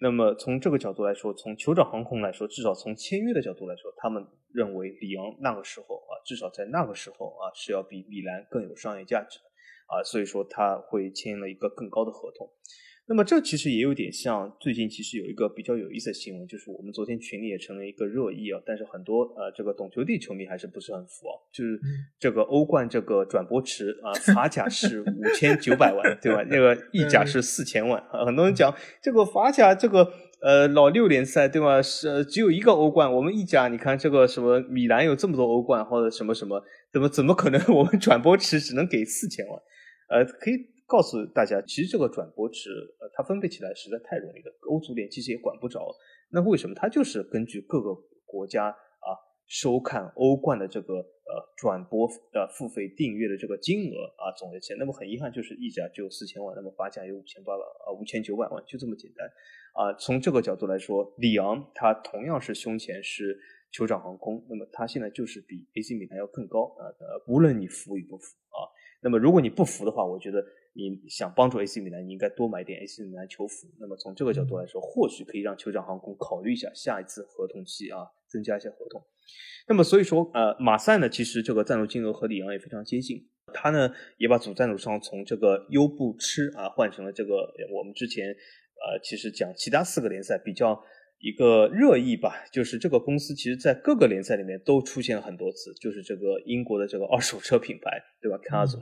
那么从这个角度来说，从酋长航空来说，至少从签约的角度来说，他们认为里昂那个时候啊，至少在那个时候啊，是要比米兰更有商业价值的啊，所以说他会签了一个更高的合同。那么这其实也有点像最近其实有一个比较有意思的新闻，就是我们昨天群里也成了一个热议啊，但是很多呃这个懂球帝球迷还是不是很服啊，就是这个欧冠这个转播池啊，法甲 是五千九百万对吧？那个 意甲是四千万啊，很多人讲这个法甲这个呃老六联赛对吧？是只有一个欧冠，我们意甲你看这个什么米兰有这么多欧冠或者什么什么，怎么怎么可能 我们转播池只能给四千万？呃，可以。告诉大家，其实这个转播值，呃，它分配起来实在太容易了。欧足联其实也管不着。那为什么？它就是根据各个国家啊收看欧冠的这个呃转播的付费订阅的这个金额啊总的钱。那么很遗憾，就是意甲就四千万，那么法甲有五千八百啊五千九百万，就这么简单啊。从这个角度来说，里昂它同样是胸前是酋长航空，那么它现在就是比 AC 米兰要更高啊。呃，无论你服与不服啊。那么如果你不服的话，我觉得你想帮助 AC 米兰，你应该多买点 AC 米兰球服。那么从这个角度来说，或许可以让酋长航空考虑一下下一次合同期啊，增加一些合同。那么所以说，呃，马赛呢，其实这个赞助金额和里昂也非常接近。他呢也把主赞助商从这个优步吃啊换成了这个我们之前呃其实讲其他四个联赛比较一个热议吧，就是这个公司其实在各个联赛里面都出现了很多次，就是这个英国的这个二手车品牌，对吧 c a s o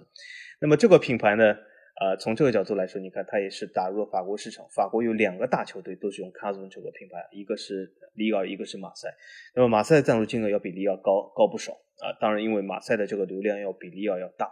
那么这个品牌呢？呃，从这个角度来说，你看它也是打入了法国市场。法国有两个大球队都是用 c a s o n 这个品牌，一个是里尔，一个是马赛。那么马赛的赞助金额要比里尔高高不少啊。当然，因为马赛的这个流量要比里尔要大。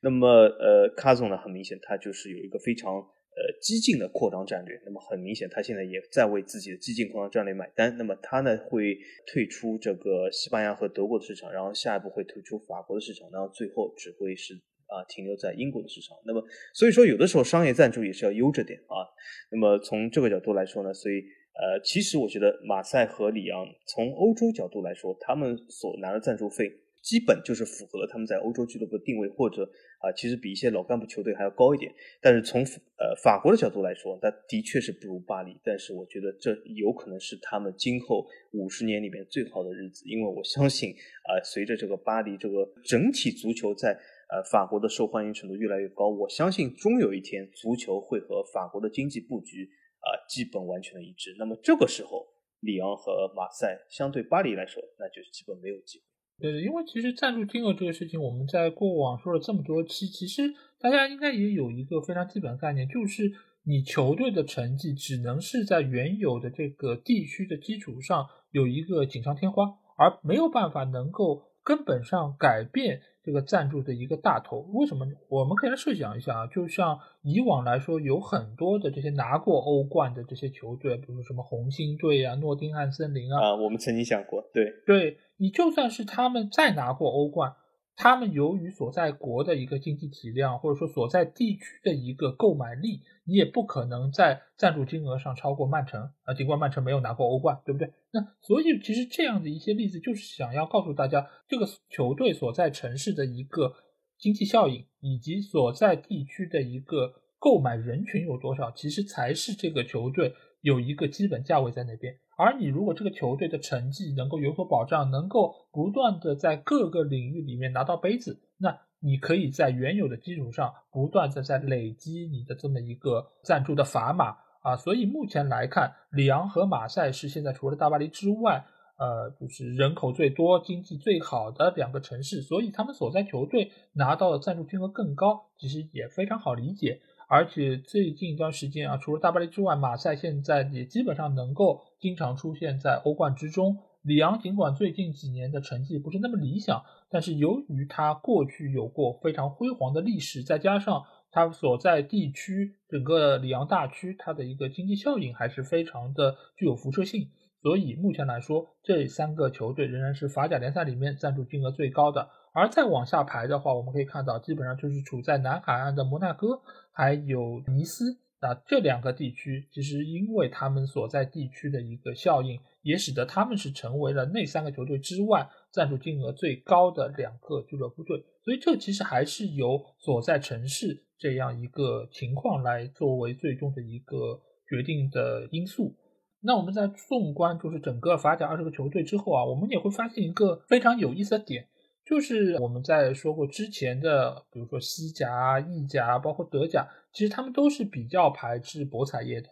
那么呃 c a s o n 呢，很明显它就是有一个非常呃激进的扩张战略。那么很明显，它现在也在为自己的激进扩张战略买单。那么它呢会退出这个西班牙和德国的市场，然后下一步会退出法国的市场，然后最后只会是。啊，停留在英国的市场。那么，所以说有的时候商业赞助也是要悠着点啊。那么从这个角度来说呢，所以呃，其实我觉得马赛和里昂从欧洲角度来说，他们所拿的赞助费基本就是符合了他们在欧洲俱乐部的定位，或者啊，其实比一些老干部球队还要高一点。但是从呃法国的角度来说，那的确是不如巴黎。但是我觉得这有可能是他们今后五十年里面最好的日子，因为我相信啊，随着这个巴黎这个整体足球在。呃，法国的受欢迎程度越来越高，我相信终有一天足球会和法国的经济布局啊基本完全的一致。那么这个时候，里昂和马赛相对巴黎来说，那就是基本没有机会。对，因为其实赞助金额这个事情，我们在过往说了这么多期，其实大家应该也有一个非常基本的概念，就是你球队的成绩只能是在原有的这个地区的基础上有一个锦上添花，而没有办法能够根本上改变。这个赞助的一个大头，为什么？我们可以来设想一下啊，就像以往来说，有很多的这些拿过欧冠的这些球队，比如什么红星队啊、诺丁汉森林啊，啊，我们曾经想过，对，对你就算是他们再拿过欧冠。他们由于所在国的一个经济体量，或者说所在地区的一个购买力，你也不可能在赞助金额上超过曼城啊。尽管曼城没有拿过欧冠，对不对？那所以其实这样的一些例子，就是想要告诉大家，这个球队所在城市的一个经济效应，以及所在地区的一个购买人群有多少，其实才是这个球队有一个基本价位在那边。而你如果这个球队的成绩能够有所保障，能够不断的在各个领域里面拿到杯子，那你可以在原有的基础上不断的在累积你的这么一个赞助的砝码啊。所以目前来看，里昂和马赛是现在除了大巴黎之外，呃，就是人口最多、经济最好的两个城市，所以他们所在球队拿到的赞助金额更高，其实也非常好理解。而且最近一段时间啊，除了大巴黎之外，马赛现在也基本上能够经常出现在欧冠之中。里昂尽管最近几年的成绩不是那么理想，但是由于他过去有过非常辉煌的历史，再加上它所在地区整个里昂大区，它的一个经济效应还是非常的具有辐射性。所以目前来说，这三个球队仍然是法甲联赛里面赞助金额最高的。而再往下排的话，我们可以看到，基本上就是处在南海岸的摩纳哥，还有尼斯啊这两个地区，其实因为他们所在地区的一个效应，也使得他们是成为了那三个球队之外赞助金额最高的两个俱乐部队。所以这其实还是由所在城市这样一个情况来作为最终的一个决定的因素。那我们在纵观就是整个法甲二十个球队之后啊，我们也会发现一个非常有意思的点。就是我们在说过之前的，比如说西甲、意甲，包括德甲，其实他们都是比较排斥博彩业的，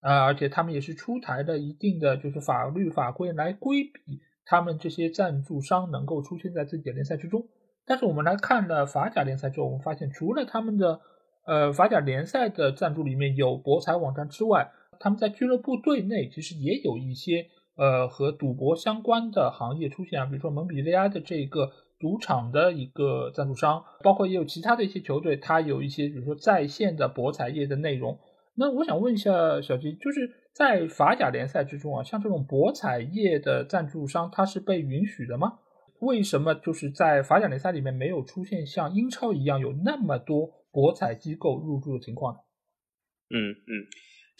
啊，而且他们也是出台了一定的就是法律法规来规避他们这些赞助商能够出现在自己的联赛之中。但是我们来看了法甲联赛之后，我们发现除了他们的呃法甲联赛的赞助里面有博彩网站之外，他们在俱乐部队内其实也有一些呃和赌博相关的行业出现啊，比如说蒙彼利埃的这个。赌场的一个赞助商，包括也有其他的一些球队，它有一些比如说在线的博彩业的内容。那我想问一下小吉，就是在法甲联赛之中啊，像这种博彩业的赞助商，它是被允许的吗？为什么就是在法甲联赛里面没有出现像英超一样有那么多博彩机构入驻的情况呢？嗯嗯。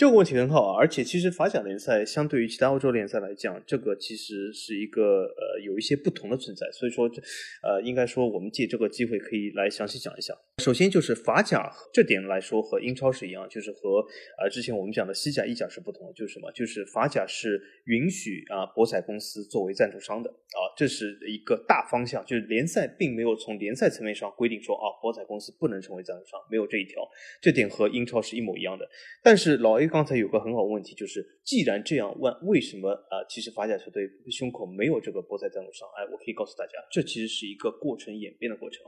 这个问题很好啊，而且其实法甲联赛相对于其他欧洲联赛来讲，这个其实是一个呃有一些不同的存在，所以说这呃应该说我们借这个机会可以来详细讲一下。首先就是法甲这点来说和英超是一样，就是和呃之前我们讲的西甲、意甲是不同的，就是什么？就是法甲是允许啊博彩公司作为赞助商的啊，这是一个大方向，就是联赛并没有从联赛层面上规定说啊博彩公司不能成为赞助商，没有这一条，这点和英超是一模一样的。但是老 A 刚才有个很好问题，就是既然这样问，为什么啊？其实法甲球队胸口没有这个博彩赞助商？哎，我可以告诉大家，这其实是一个过程演变的过程。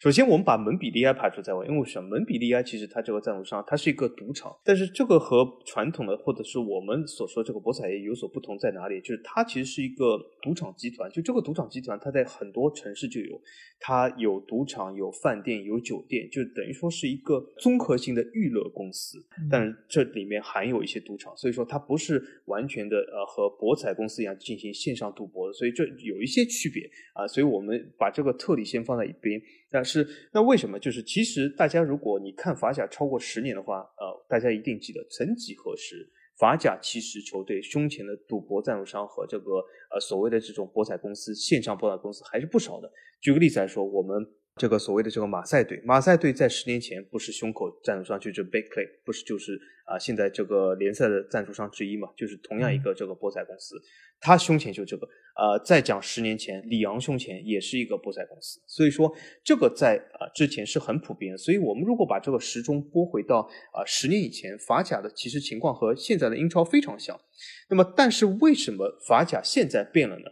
首先，我们把蒙彼利埃排除在外，因为什么？蒙彼利埃其实它这个赞助商，它是一个赌场，但是这个和传统的或者是我们所说这个博彩业有所不同在哪里？就是它其实是一个赌场集团，就这个赌场集团，它在很多城市就有，它有赌场、有饭店、有酒店，就等于说是一个综合性的娱乐公司。但这里面含有一些赌场，所以说它不是完全的呃和博彩公司一样进行线上赌博的，所以这有一些区别啊。所以我们把这个特例先放在一边。但是那为什么？就是其实大家如果你看法甲超过十年的话，呃，大家一定记得，曾几何时，法甲其实球队胸前的赌博赞助商和这个呃所谓的这种博彩公司、线上博彩公司还是不少的。举个例子来说，我们。这个所谓的这个马赛队，马赛队在十年前不是胸口赞助商就是 b a k e y 不是就是啊，现在这个联赛的赞助商之一嘛，就是同样一个这个博彩公司，他胸前就这个。呃，再讲十年前，里昂胸前也是一个博彩公司，所以说这个在啊之前是很普遍。所以我们如果把这个时钟拨回到啊十年以前，法甲的其实情况和现在的英超非常像。那么，但是为什么法甲现在变了呢？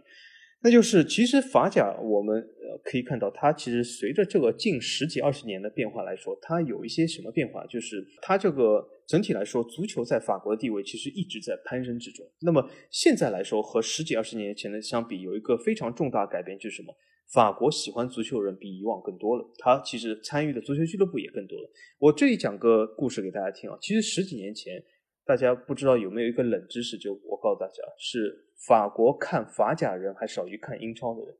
那就是其实法甲我们呃可以看到，它其实随着这个近十几二十年的变化来说，它有一些什么变化？就是它这个整体来说，足球在法国的地位其实一直在攀升之中。那么现在来说，和十几二十年前的相比，有一个非常重大改变，就是什么？法国喜欢足球的人比以往更多了，他其实参与的足球俱乐部也更多了。我这里讲个故事给大家听啊，其实十几年前，大家不知道有没有一个冷知识，就我告诉大家是。法国看法甲人还少于看英超的人，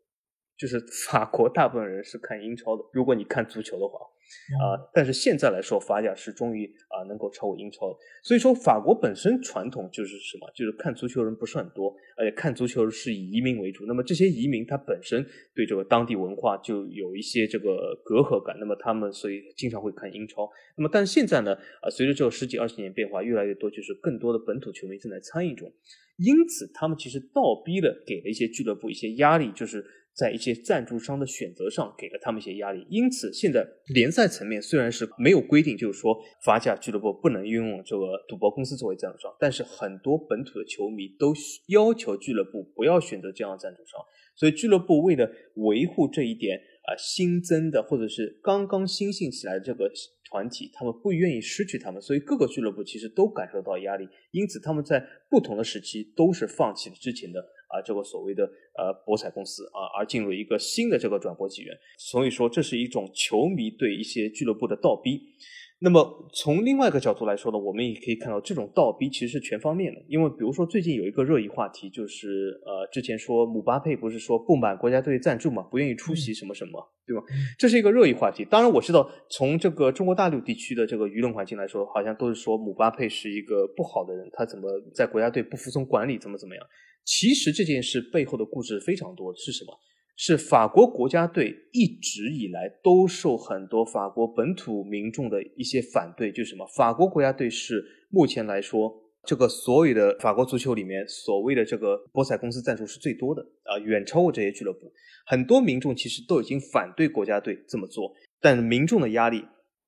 就是法国大部分人是看英超的。如果你看足球的话。啊，但是现在来说，法甲是终于啊能够超过英超，所以说法国本身传统就是什么，就是看足球人不是很多，而且看足球是以移民为主。那么这些移民他本身对这个当地文化就有一些这个隔阂感，那么他们所以经常会看英超。那么但是现在呢，啊随着这个十几二十年变化越来越多，就是更多的本土球迷正在参与中，因此他们其实倒逼了给了一些俱乐部一些压力，就是。在一些赞助商的选择上给了他们一些压力，因此现在联赛层面虽然是没有规定，就是说法甲俱乐部不能拥有这个赌博公司作为赞助商，但是很多本土的球迷都要求俱乐部不要选择这样的赞助商，所以俱乐部为了维护这一点啊，新增的或者是刚刚新兴起来的这个团体，他们不愿意失去他们，所以各个俱乐部其实都感受到压力，因此他们在不同的时期都是放弃了之前的。啊，这个所谓的呃博彩公司啊，而进入一个新的这个转播纪元，所以说这是一种球迷对一些俱乐部的倒逼。那么从另外一个角度来说呢，我们也可以看到这种倒逼其实是全方面的。因为比如说最近有一个热议话题，就是呃之前说姆巴佩不是说不满国家队赞助嘛，不愿意出席什么什么，对吧？这是一个热议话题。当然我知道从这个中国大陆地区的这个舆论环境来说，好像都是说姆巴佩是一个不好的人，他怎么在国家队不服从管理，怎么怎么样。其实这件事背后的故事非常多，是什么？是法国国家队一直以来都受很多法国本土民众的一些反对，就是什么？法国国家队是目前来说，这个所有的法国足球里面所谓的这个博彩公司赞助是最多的啊，远超过这些俱乐部。很多民众其实都已经反对国家队这么做，但民众的压力。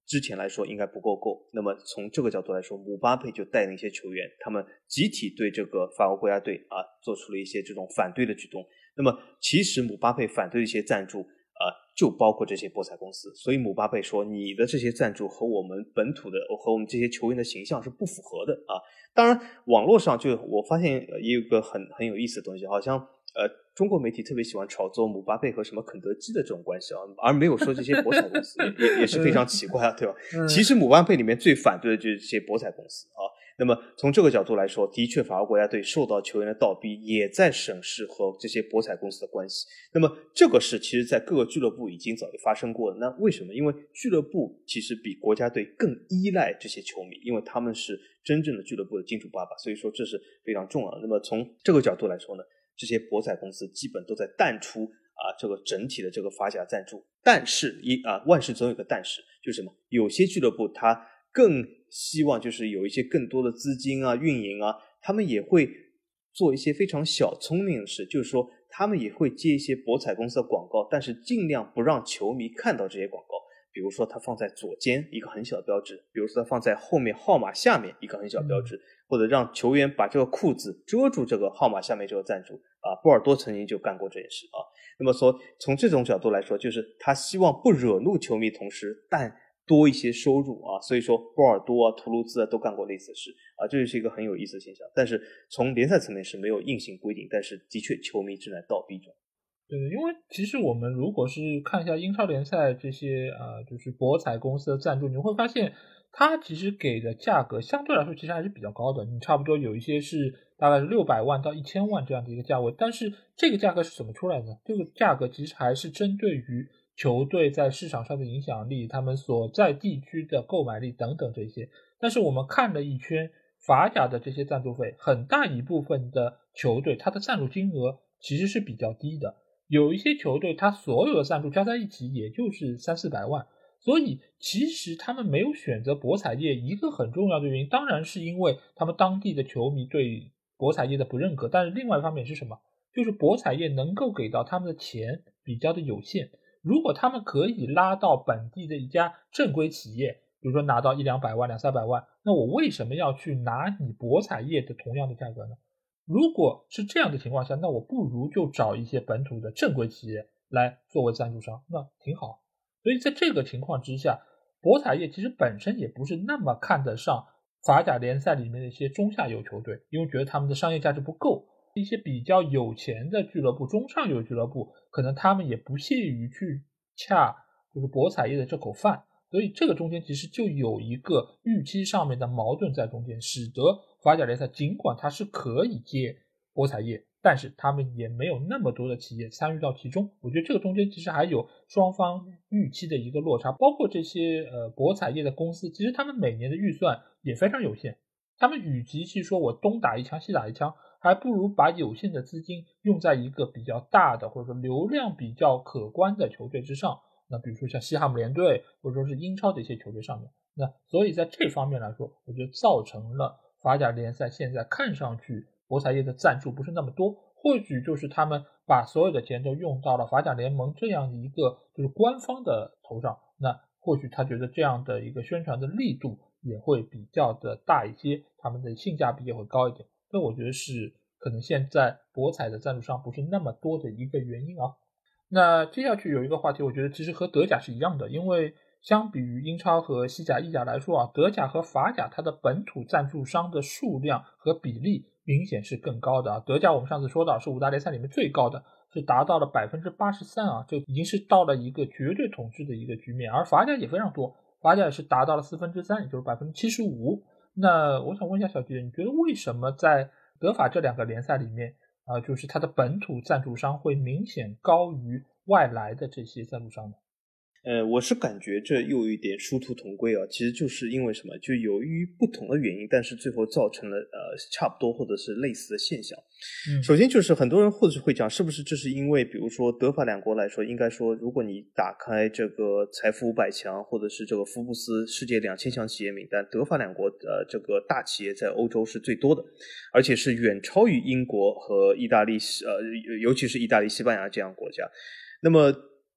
之前来说应该不够够，那么从这个角度来说，姆巴佩就带领一些球员，他们集体对这个法国国家队啊做出了一些这种反对的举动。那么其实姆巴佩反对的一些赞助啊，就包括这些博彩公司。所以姆巴佩说，你的这些赞助和我们本土的和我们这些球员的形象是不符合的啊。当然，网络上就我发现也有个很很有意思的东西，好像呃。中国媒体特别喜欢炒作姆巴佩和什么肯德基的这种关系啊，而没有说这些博彩公司 也也是非常奇怪啊，对吧？其实姆巴佩里面最反对的就是这些博彩公司啊。那么从这个角度来说，的确法国国家队受到球员的倒逼，也在审视和这些博彩公司的关系。那么这个事其实在各个俱乐部已经早就发生过了。那为什么？因为俱乐部其实比国家队更依赖这些球迷，因为他们是真正的俱乐部的金主爸爸，所以说这是非常重要的。那么从这个角度来说呢？这些博彩公司基本都在淡出啊这个整体的这个法甲赞助。但是，一啊万事总有个但是，就是什么？有些俱乐部它更希望就是有一些更多的资金啊、运营啊，他们也会做一些非常小聪明的事，就是说他们也会接一些博彩公司的广告，但是尽量不让球迷看到这些广告。比如说，它放在左肩一个很小的标志；，比如说，它放在后面号码下面一个很小的标志，或者让球员把这个裤子遮住这个号码下面这个赞助。啊，波尔多曾经就干过这件事啊。那么说，从这种角度来说，就是他希望不惹怒球迷，同时但多一些收入啊。所以说，波尔多啊、图卢兹啊都干过类似的事啊，这就是一个很有意思的现象。但是从联赛层面是没有硬性规定，但是的确球迷正在倒逼中。对，因为其实我们如果是看一下英超联赛这些啊，就是博彩公司的赞助，你会发现它其实给的价格相对来说其实还是比较高的。你差不多有一些是大概是六百万到一千万这样的一个价位，但是这个价格是怎么出来的？这个价格其实还是针对于球队在市场上的影响力、他们所在地区的购买力等等这些。但是我们看了一圈法甲的这些赞助费，很大一部分的球队它的赞助金额其实是比较低的。有一些球队，他所有的赞助加在一起也就是三四百万，所以其实他们没有选择博彩业，一个很重要的原因，当然是因为他们当地的球迷对博彩业的不认可。但是另外一方面是什么？就是博彩业能够给到他们的钱比较的有限。如果他们可以拉到本地的一家正规企业，比如说拿到一两百万、两三百万，那我为什么要去拿你博彩业的同样的价格呢？如果是这样的情况下，那我不如就找一些本土的正规企业来作为赞助商，那挺好。所以在这个情况之下，博彩业其实本身也不是那么看得上法甲联赛里面的一些中下游球队，因为觉得他们的商业价值不够。一些比较有钱的俱乐部、中上游俱乐部，可能他们也不屑于去恰就是博彩业的这口饭。所以这个中间其实就有一个预期上面的矛盾在中间，使得法甲联赛尽管它是可以接博彩业，但是他们也没有那么多的企业参与到其中。我觉得这个中间其实还有双方预期的一个落差，包括这些呃博彩业的公司，其实他们每年的预算也非常有限，他们与其去说我东打一枪西打一枪，还不如把有限的资金用在一个比较大的或者说流量比较可观的球队之上。那比如说像西汉姆联队，或者说是英超的一些球队上面，那所以在这方面来说，我觉得造成了法甲联赛现在看上去博彩业的赞助不是那么多，或许就是他们把所有的钱都用到了法甲联盟这样的一个就是官方的头上，那或许他觉得这样的一个宣传的力度也会比较的大一些，他们的性价比也会高一点，那我觉得是可能现在博彩的赞助商不是那么多的一个原因啊。那接下去有一个话题，我觉得其实和德甲是一样的，因为相比于英超和西甲、意甲来说啊，德甲和法甲它的本土赞助商的数量和比例明显是更高的啊。德甲我们上次说到是五大联赛里面最高的，是达到了百分之八十三啊，就已经是到了一个绝对统治的一个局面。而法甲也非常多，法甲也是达到了四分之三，也就是百分之七十五。那我想问一下小杰，你觉得为什么在德法这两个联赛里面？啊，就是它的本土赞助商会明显高于外来的这些赞助商呢。呃，我是感觉这又有一点殊途同归啊，其实就是因为什么？就由于不同的原因，但是最后造成了呃差不多或者是类似的现象。嗯，首先就是很多人或者会讲，是不是这是因为，比如说德法两国来说，应该说，如果你打开这个财富五百强或者是这个福布斯世界两千强企业名单，德法两国呃这个大企业在欧洲是最多的，而且是远超于英国和意大利，呃，尤其是意大利、西班牙这样国家。那么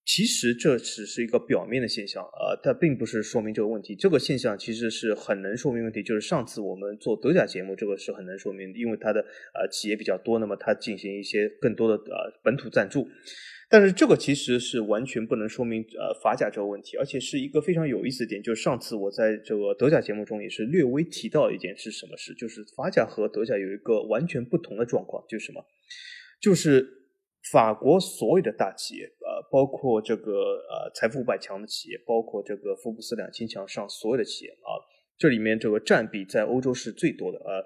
其实这只是一个表面的现象，呃，它并不是说明这个问题。这个现象其实是很能说明问题，就是上次我们做德甲节目，这个是很能说明，因为它的呃企业比较多，那么它进行一些更多的呃本土赞助。但是这个其实是完全不能说明呃法甲这个问题，而且是一个非常有意思的点，就是上次我在这个德甲节目中也是略微提到一件是什么事，就是法甲和德甲有一个完全不同的状况，就是什么，就是。法国所有的大企业，呃，包括这个呃财富五百强的企业，包括这个福布斯两千强上所有的企业啊，这里面这个占比在欧洲是最多的。呃，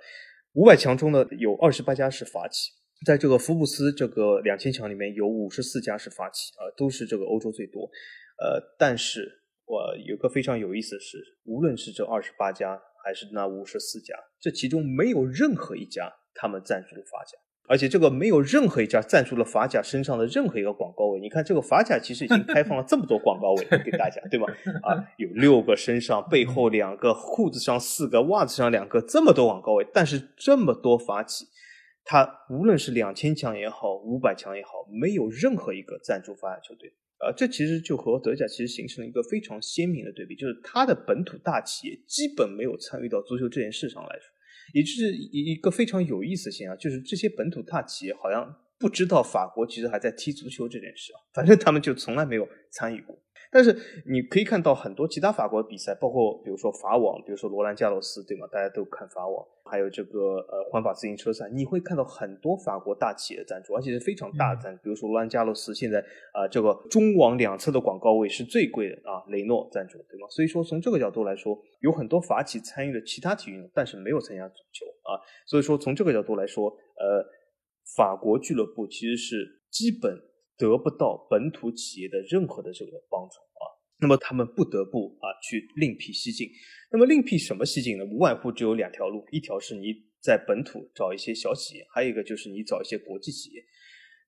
五百强中呢有二十八家是法企，在这个福布斯这个两千强里面有五十四家是法企，啊，都是这个欧洲最多。呃，但是我有个非常有意思的是，无论是这二十八家还是那五十四家，这其中没有任何一家他们赞助法甲。而且这个没有任何一家赞助了法甲身上的任何一个广告位。你看这个法甲其实已经开放了这么多广告位给大家，对吧？啊，有六个身上，背后两个，裤子上四个，袜子上两个，这么多广告位，但是这么多法企，它无论是两千强也好，五百强也好，没有任何一个赞助法甲球队。啊，这其实就和德甲其实形成了一个非常鲜明的对比，就是它的本土大企业基本没有参与到足球这件事上来说，也就是一一个非常有意思的现象，就是这些本土大企业好像不知道法国其实还在踢足球这件事啊，反正他们就从来没有参与过。但是你可以看到很多其他法国的比赛，包括比如说法网，比如说罗兰加洛斯，对吗？大家都看法网，还有这个呃环法自行车赛，你会看到很多法国大企业的赞助，而且是非常大的赞助。比如说罗兰加洛斯现在啊，这个中网两侧的广告位是最贵的啊，雷诺赞助，对吗？所以说从这个角度来说，有很多法企参与了其他体育运动，但是没有参加足球啊。所以说从这个角度来说，呃，法国俱乐部其实是基本。得不到本土企业的任何的这个帮助啊，那么他们不得不啊去另辟蹊径。那么另辟什么蹊径呢？无外乎只有两条路，一条是你在本土找一些小企业，还有一个就是你找一些国际企业。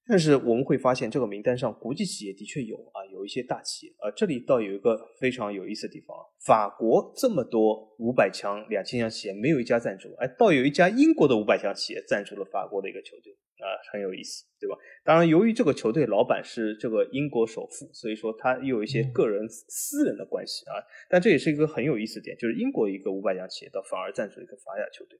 但是我们会发现，这个名单上国际企业的确有啊，有一些大企业啊。这里倒有一个非常有意思的地方啊，法国这么多五百强、两千强企业，没有一家赞助，哎，倒有一家英国的五百强企业赞助了法国的一个球队。啊，很有意思，对吧？当然，由于这个球队老板是这个英国首富，所以说他又有一些个人私人的关系啊。但这也是一个很有意思点，就是英国一个五百强企业，倒反而赞助一个法甲球队。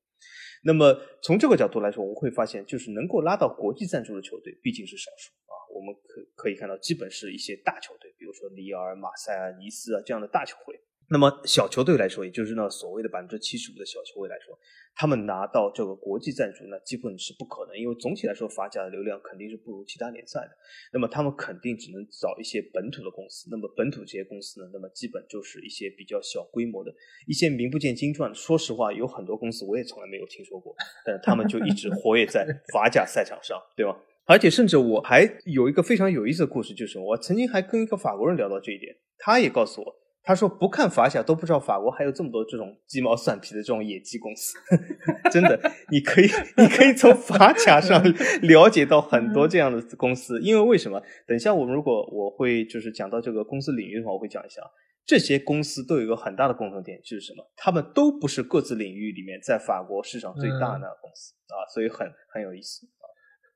那么从这个角度来说，我们会发现，就是能够拉到国际赞助的球队毕竟是少数啊。我们可可以看到，基本是一些大球队，比如说里尔、马赛啊、尼斯啊这样的大球会。那么小球队来说，也就是那所谓的百分之七十五的小球会来说，他们拿到这个国际赞助，那基本是不可能，因为总体来说法甲的流量肯定是不如其他联赛的。那么他们肯定只能找一些本土的公司。那么本土这些公司呢，那么基本就是一些比较小规模的一些名不见经传。说实话，有很多公司我也从来没有听说过，但是他们就一直活跃在法甲赛场上，对吧？而且甚至我还有一个非常有意思的故事，就是我曾经还跟一个法国人聊到这一点，他也告诉我。他说不看法甲都不知道法国还有这么多这种鸡毛蒜皮的这种野鸡公司，真的，你可以你可以从法甲上了解到很多这样的公司。因为为什么？等一下我们如果我会就是讲到这个公司领域的话，我会讲一下这些公司都有一个很大的共同点，就是什么？他们都不是各自领域里面在法国市场最大的公司啊，所以很很有意思。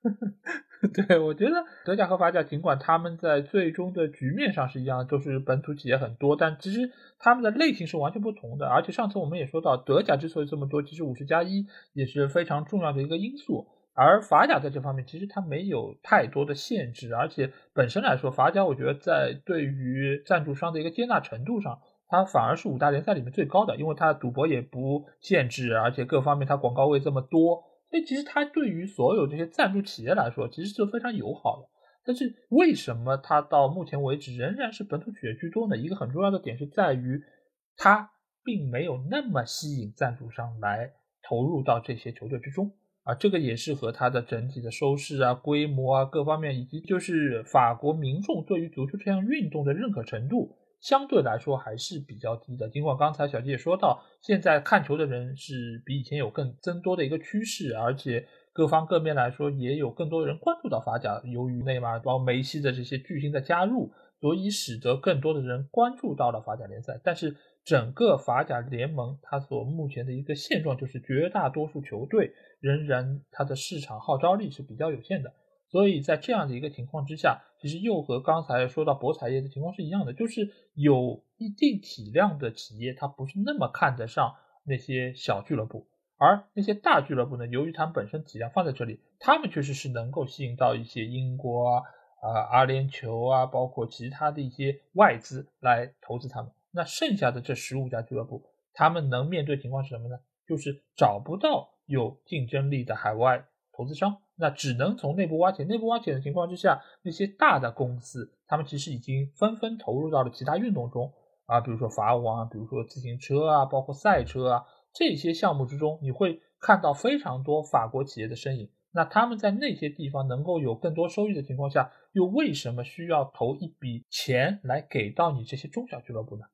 对，我觉得德甲和法甲，尽管他们在最终的局面上是一样，都是本土企业很多，但其实他们的类型是完全不同的。而且上次我们也说到，德甲之所以这么多，其实五十加一也是非常重要的一个因素。而法甲在这方面其实它没有太多的限制，而且本身来说，法甲我觉得在对于赞助商的一个接纳程度上，它反而是五大联赛里面最高的，因为它赌博也不限制，而且各方面它广告位这么多。所以其实它对于所有这些赞助企业来说，其实是非常友好的。但是为什么它到目前为止仍然是本土企业居多呢？一个很重要的点是在于，它并没有那么吸引赞助商来投入到这些球队之中啊。这个也是和它的整体的收视啊、规模啊各方面，以及就是法国民众对于足球这项运动的认可程度。相对来说还是比较低的。尽管刚才小杰也说到，现在看球的人是比以前有更增多的一个趋势，而且各方各面来说也有更多人关注到法甲。由于内马尔、包括梅西的这些巨星的加入，所以使得更多的人关注到了法甲联赛。但是整个法甲联盟它所目前的一个现状就是，绝大多数球队仍然它的市场号召力是比较有限的。所以在这样的一个情况之下，其实又和刚才说到博彩业的情况是一样的，就是有一定体量的企业，它不是那么看得上那些小俱乐部，而那些大俱乐部呢，由于他们本身体量放在这里，他们确实是能够吸引到一些英国啊、啊阿联酋啊，包括其他的一些外资来投资他们。那剩下的这十五家俱乐部，他们能面对情况是什么呢？就是找不到有竞争力的海外投资商。那只能从内部挖潜，内部挖潜的情况之下，那些大的公司，他们其实已经纷纷投入到了其他运动中啊，比如说法网啊，比如说自行车啊，包括赛车啊这些项目之中，你会看到非常多法国企业的身影。那他们在那些地方能够有更多收益的情况下，又为什么需要投一笔钱来给到你这些中小俱乐部呢？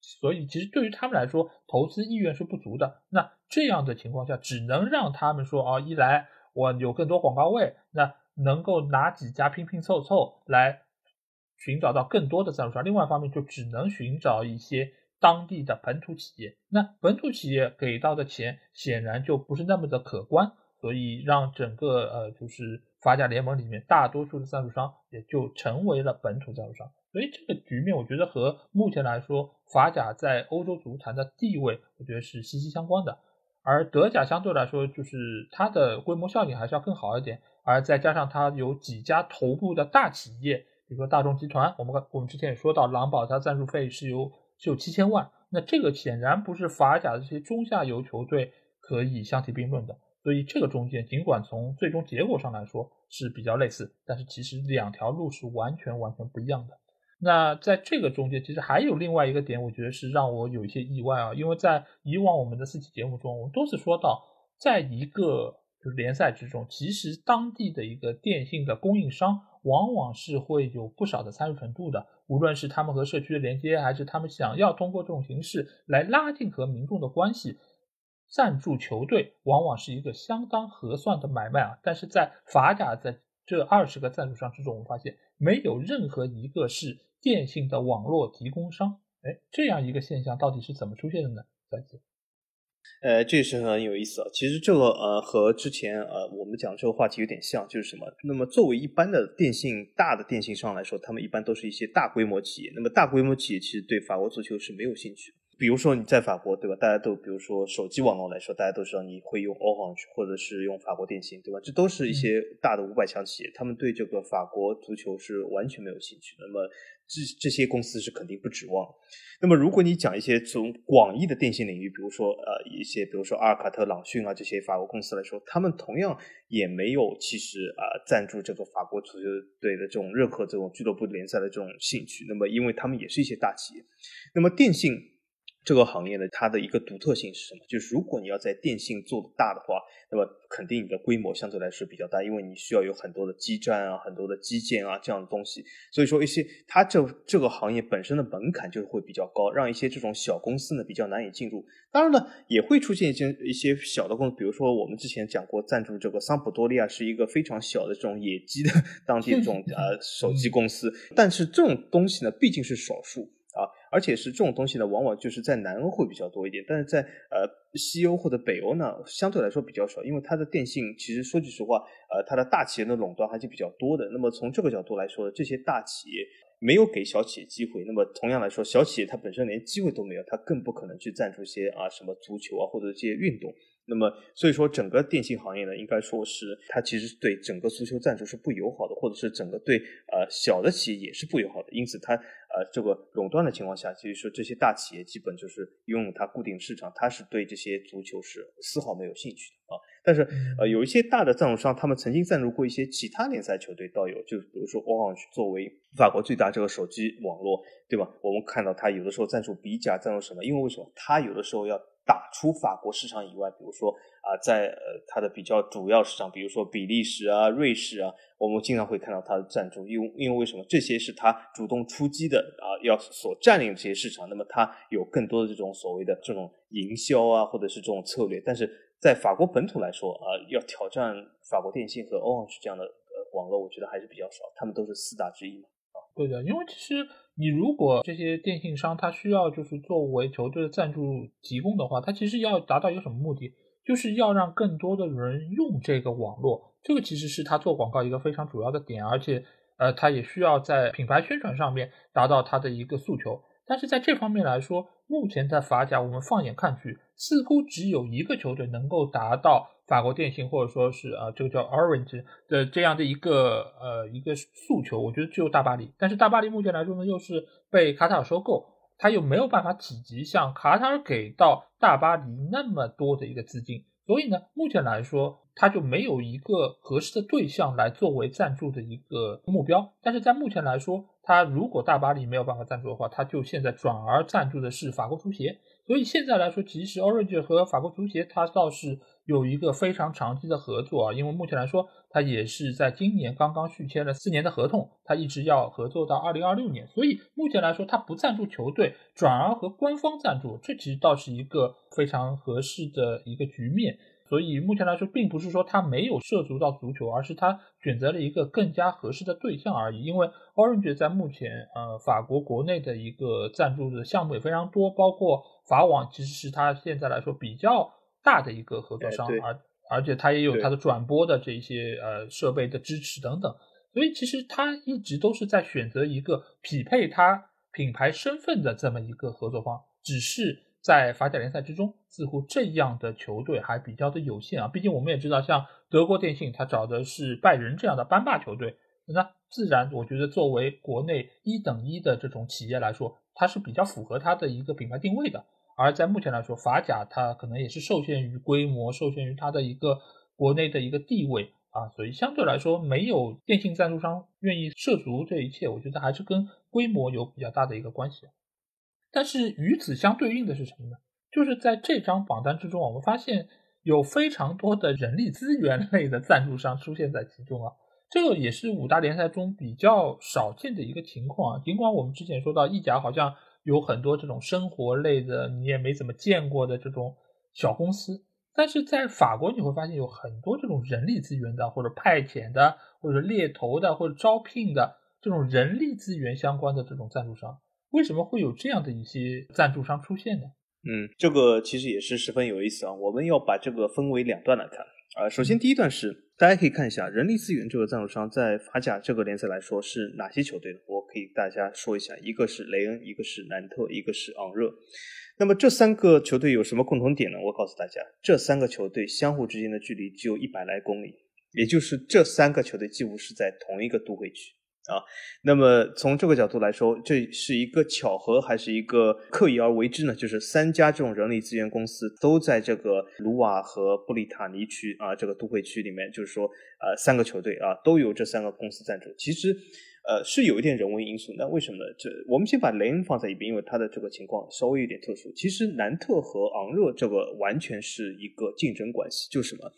所以，其实对于他们来说，投资意愿是不足的。那这样的情况下，只能让他们说啊，一来。我有更多广告位，那能够哪几家拼拼凑凑来寻找到更多的赞助商。另外一方面，就只能寻找一些当地的本土企业。那本土企业给到的钱显然就不是那么的可观，所以让整个呃就是法甲联盟里面大多数的赞助商也就成为了本土赞助商。所以这个局面，我觉得和目前来说法甲在欧洲足坛的地位，我觉得是息息相关的。而德甲相对来说，就是它的规模效应还是要更好一点，而再加上它有几家头部的大企业，比如说大众集团，我们我们之前也说到，狼堡它赞助费是有是有七千万，那这个显然不是法甲的这些中下游球队可以相提并论的。所以这个中间，尽管从最终结果上来说是比较类似，但是其实两条路是完全完全不一样的。那在这个中间，其实还有另外一个点，我觉得是让我有一些意外啊，因为在以往我们的四期节目中，我们都是说到，在一个就是联赛之中，其实当地的一个电信的供应商，往往是会有不少的参与程度的，无论是他们和社区的连接，还是他们想要通过这种形式来拉近和民众的关系，赞助球队往往是一个相当合算的买卖啊。但是在法甲在这二十个赞助商之中，我们发现没有任何一个是。电信的网络提供商，哎，这样一个现象到底是怎么出现的呢？再见。呃，这是很有意思啊。其实这个呃和之前呃我们讲这个话题有点像，就是什么？那么作为一般的电信大的电信商来说，他们一般都是一些大规模企业。那么大规模企业其实对法国足球是没有兴趣。比如说你在法国，对吧？大家都比如说手机网络来说，大家都知道你会用 Orange 或者是用法国电信，对吧？这都是一些大的五百强企业，他们对这个法国足球是完全没有兴趣。那么这这些公司是肯定不指望。那么如果你讲一些从广义的电信领域，比如说呃一些比如说阿尔卡特、朗讯啊这些法国公司来说，他们同样也没有其实啊赞助这个法国足球队的这种任何这种俱乐部联赛的这种兴趣。那么因为他们也是一些大企业，那么电信。这个行业呢，它的一个独特性是什么？就是如果你要在电信做的大的话，那么肯定你的规模相对来说比较大，因为你需要有很多的基站啊、很多的基建啊这样的东西。所以说一些它这这个行业本身的门槛就会比较高，让一些这种小公司呢比较难以进入。当然了，也会出现一些一些小的公司，比如说我们之前讲过赞助这个桑普多利亚是一个非常小的这种野鸡的 当地这种呃手机公司，但是这种东西呢毕竟是少数。而且是这种东西呢，往往就是在南欧会比较多一点，但是在呃西欧或者北欧呢，相对来说比较少，因为它的电信其实说句实话，呃，它的大企业的垄断还是比较多的。那么从这个角度来说，这些大企业没有给小企业机会。那么同样来说，小企业它本身连机会都没有，它更不可能去赞助一些啊什么足球啊或者这些运动。那么，所以说整个电信行业呢，应该说是它其实对整个足球赞助是不友好的，或者是整个对呃小的企业也是不友好的。因此，它呃这个垄断的情况下，其实说这些大企业基本就是拥有它固定市场，它是对这些足球是丝毫没有兴趣的啊。但是呃有一些大的赞助商，他们曾经赞助过一些其他联赛球队，倒有就比如说 Orange 作为法国最大这个手机网络，对吧？我们看到它有的时候赞助比甲，赞助什么？因为为什么？它有的时候要。打出法国市场以外，比如说啊，在呃它的比较主要市场，比如说比利时啊、瑞士啊，我们经常会看到它的赞助。因为因为为什么？这些是它主动出击的啊，要所占领这些市场，那么它有更多的这种所谓的这种营销啊，或者是这种策略。但是在法国本土来说啊，要挑战法国电信和 Orange 这样的呃网络，我觉得还是比较少。他们都是四大之一嘛啊。对的，因为其实你如果这些电信商他需要就是作为球队的赞助提供的话，他其实要达到一个什么目的？就是要让更多的人用这个网络，这个其实是他做广告一个非常主要的点，而且呃，他也需要在品牌宣传上面达到他的一个诉求。但是在这方面来说，目前在法甲，我们放眼看去，似乎只有一个球队能够达到。法国电信或者说是啊，这个叫 Orange 的这样的一个呃一个诉求，我觉得只有大巴黎。但是大巴黎目前来说呢，又是被卡塔尔收购，他又没有办法企及像卡塔尔给到大巴黎那么多的一个资金，所以呢，目前来说他就没有一个合适的对象来作为赞助的一个目标。但是在目前来说，他如果大巴黎没有办法赞助的话，他就现在转而赞助的是法国足协。所以现在来说，其实 Orange 和法国足协它倒是。有一个非常长期的合作啊，因为目前来说，他也是在今年刚刚续签了四年的合同，他一直要合作到二零二六年，所以目前来说，他不赞助球队，转而和官方赞助，这其实倒是一个非常合适的一个局面。所以目前来说，并不是说他没有涉足到足球，而是他选择了一个更加合适的对象而已。因为 Orange 在目前呃法国国内的一个赞助的项目也非常多，包括法网其实是他现在来说比较大的一个合作商，而而且他也有他的转播的这些呃设备的支持等等。所以其实他一直都是在选择一个匹配他品牌身份的这么一个合作方，只是。在法甲联赛之中，似乎这样的球队还比较的有限啊。毕竟我们也知道，像德国电信，它找的是拜仁这样的班霸球队，那自然我觉得作为国内一等一的这种企业来说，它是比较符合它的一个品牌定位的。而在目前来说，法甲它可能也是受限于规模，受限于它的一个国内的一个地位啊，所以相对来说，没有电信赞助商愿意涉足这一切，我觉得还是跟规模有比较大的一个关系。但是与此相对应的是什么呢？就是在这张榜单之中，我们发现有非常多的人力资源类的赞助商出现在其中啊，这个也是五大联赛中比较少见的一个情况啊。尽管我们之前说到意甲好像有很多这种生活类的，你也没怎么见过的这种小公司，但是在法国你会发现有很多这种人力资源的，或者派遣的，或者猎头的，或者招聘的这种人力资源相关的这种赞助商。为什么会有这样的一些赞助商出现呢？嗯，这个其实也是十分有意思啊。我们要把这个分为两段来看呃。首先，第一段是大家可以看一下人力资源这个赞助商在法甲这个联赛来说是哪些球队呢？我可以大家说一下，一个是雷恩，一个是南特，一个是昂热。那么这三个球队有什么共同点呢？我告诉大家，这三个球队相互之间的距离只有一百来公里，也就是这三个球队几乎是在同一个都会区。啊，那么从这个角度来说，这是一个巧合还是一个刻意而为之呢？就是三家这种人力资源公司都在这个卢瓦和布里塔尼区啊，这个都会区里面，就是说，呃，三个球队啊都有这三个公司赞助。其实。呃，是有一点人为因素，那为什么呢？这我们先把雷恩放在一边，因为他的这个情况稍微有点特殊。其实南特和昂热这个完全是一个竞争关系，就是什么？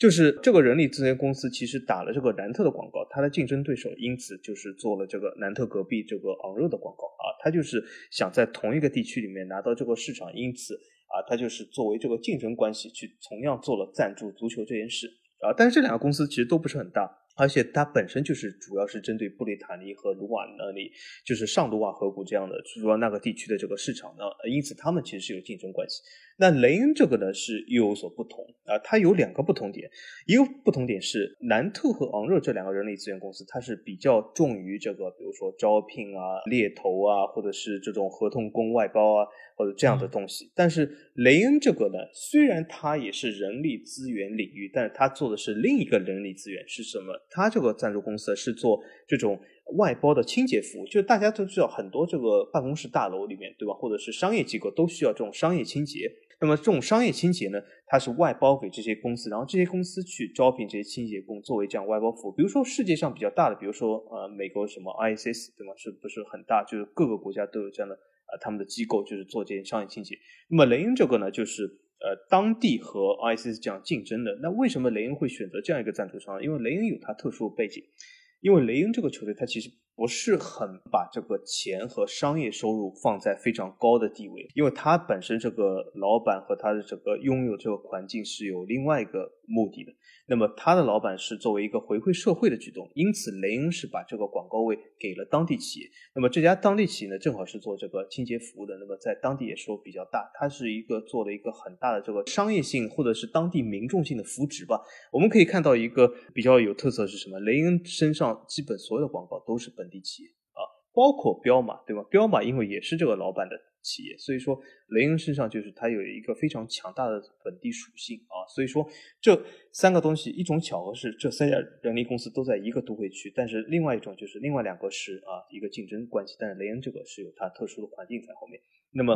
就是这个人力资源公司其实打了这个南特的广告，他的竞争对手因此就是做了这个南特隔壁这个昂热的广告啊，他就是想在同一个地区里面拿到这个市场，因此啊，他就是作为这个竞争关系去同样做了赞助足球这件事啊，但是这两个公司其实都不是很大。而且它本身就是主要是针对布列塔尼和卢瓦那里，就是上卢瓦河谷这样的主要那个地区的这个市场呢，因此他们其实是有竞争关系。那雷恩这个呢是又有所不同啊，它有两个不同点，一个不同点是南特和昂热这两个人力资源公司，它是比较重于这个，比如说招聘啊、猎头啊，或者是这种合同工外包啊。或者这样的东西，但是雷恩这个呢，虽然它也是人力资源领域，但是它做的是另一个人力资源是什么？它这个赞助公司是做这种外包的清洁服务，就大家都知道，很多这个办公室大楼里面，对吧？或者是商业机构都需要这种商业清洁。那么这种商业清洁呢，它是外包给这些公司，然后这些公司去招聘这些清洁工作为这样外包服务。比如说世界上比较大的，比如说呃美国什么 ISS，对吗？是不是很大？就是各个国家都有这样的。啊，他们的机构就是做这些商业清洁。那么雷恩这个呢，就是呃当地和 ICS 这样竞争的。那为什么雷恩会选择这样一个赞助商？因为雷恩有他特殊的背景。因为雷恩这个球队，他其实不是很把这个钱和商业收入放在非常高的地位，因为他本身这个老板和他的这个拥有这个环境是有另外一个目的的。那么他的老板是作为一个回馈社会的举动，因此雷恩是把这个广告位给了当地企业。那么这家当地企业呢，正好是做这个清洁服务的，那么在当地也说比较大，它是一个做了一个很大的这个商业性或者是当地民众性的扶植吧。我们可以看到一个比较有特色是什么？雷恩身上基本所有的广告都是本地企业啊，包括彪马，对吧？彪马因为也是这个老板的。企业，所以说雷恩身上就是它有一个非常强大的本地属性啊，所以说这三个东西，一种巧合是这三家人力公司都在一个都会区，但是另外一种就是另外两个是啊一个竞争关系，但是雷恩这个是有它特殊的环境在后面。那么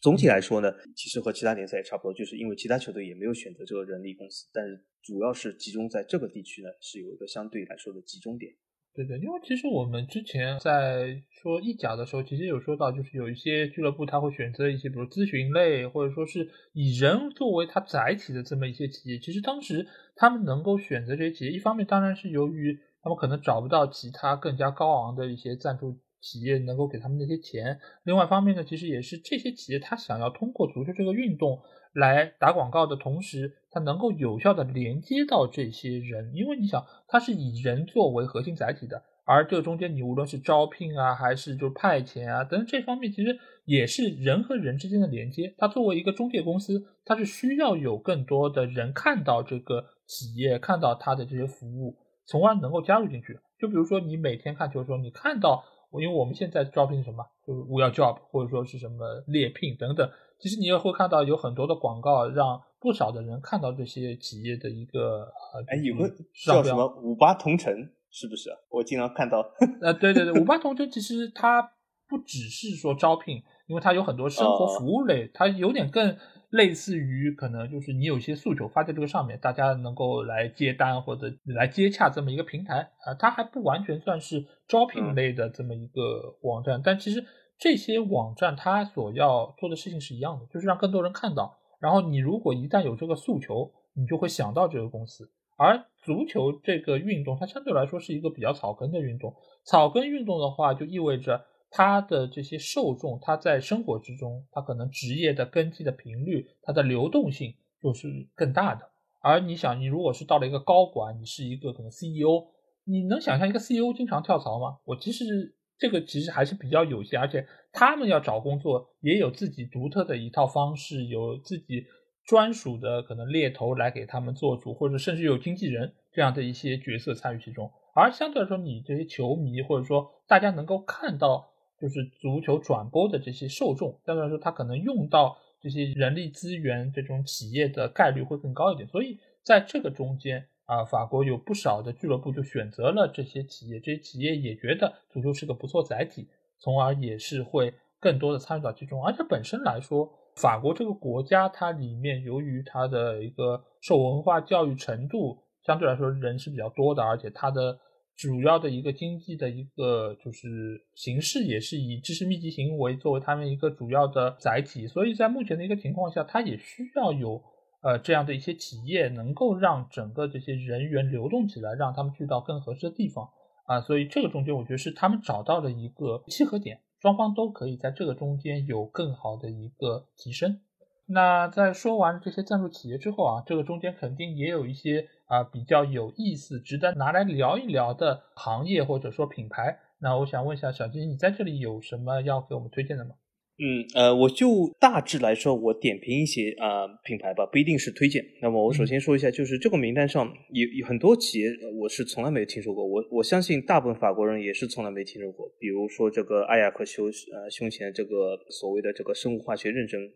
总体来说呢，其实和其他联赛也差不多，就是因为其他球队也没有选择这个人力公司，但是主要是集中在这个地区呢，是有一个相对来说的集中点。对对，因为其实我们之前在说意甲的时候，其实有说到，就是有一些俱乐部他会选择一些，比如咨询类，或者说是以人作为他载体的这么一些企业。其实当时他们能够选择这些企业，一方面当然是由于他们可能找不到其他更加高昂的一些赞助企业能够给他们那些钱；另外一方面呢，其实也是这些企业他想要通过足球这个运动来打广告的同时，它能够有效的连接到这些人，因为你想，它是以人作为核心载体的，而这中间你无论是招聘啊，还是就派遣啊等等这方面，其实也是人和人之间的连接。它作为一个中介公司，它是需要有更多的人看到这个企业，看到它的这些服务，从而能够加入进去。就比如说你每天看球的时候，你看到。因为我们现在招聘什么，就是 We Are Job，或者说是什么猎聘等等，其实你也会看到有很多的广告，让不少的人看到这些企业的一个呃，哎，有个叫什么五八同城，是不是？我经常看到。呃，对对对，五八同城其实它不只是说招聘，因为它有很多生活服务类，它有点更。类似于可能就是你有一些诉求发在这个上面，大家能够来接单或者来接洽这么一个平台啊，它还不完全算是招聘类的这么一个网站，但其实这些网站它所要做的事情是一样的，就是让更多人看到。然后你如果一旦有这个诉求，你就会想到这个公司。而足球这个运动，它相对来说是一个比较草根的运动，草根运动的话就意味着。它的这些受众，他在生活之中，他可能职业的根基的频率，它的流动性就是更大的。而你想，你如果是到了一个高管，你是一个可能 CEO，你能想象一个 CEO 经常跳槽吗？我其实这个其实还是比较有限，而且他们要找工作也有自己独特的一套方式，有自己专属的可能猎头来给他们做主，或者甚至有经纪人这样的一些角色参与其中。而相对来说，你这些球迷或者说大家能够看到。就是足球转播的这些受众，相对来说，他可能用到这些人力资源这种企业的概率会更高一点。所以在这个中间啊，法国有不少的俱乐部就选择了这些企业，这些企业也觉得足球是个不错载体，从而也是会更多的参与到其中。而且本身来说，法国这个国家它里面由于它的一个受文化教育程度相对来说人是比较多的，而且它的。主要的一个经济的一个就是形式，也是以知识密集型为作为他们一个主要的载体，所以在目前的一个情况下，它也需要有呃这样的一些企业，能够让整个这些人员流动起来，让他们去到更合适的地方啊，所以这个中间我觉得是他们找到了一个契合点，双方都可以在这个中间有更好的一个提升。那在说完这些赞助企业之后啊，这个中间肯定也有一些啊比较有意思、值得拿来聊一聊的行业或者说品牌。那我想问一下小金，你在这里有什么要给我们推荐的吗？嗯，呃，我就大致来说，我点评一些啊品牌吧，不一定是推荐。那么我首先说一下，就是这个名单上有有很多企业，我是从来没有听说过。我我相信大部分法国人也是从来没听说过。比如说这个艾雅克胸呃胸前这个所谓的这个生物化学认证。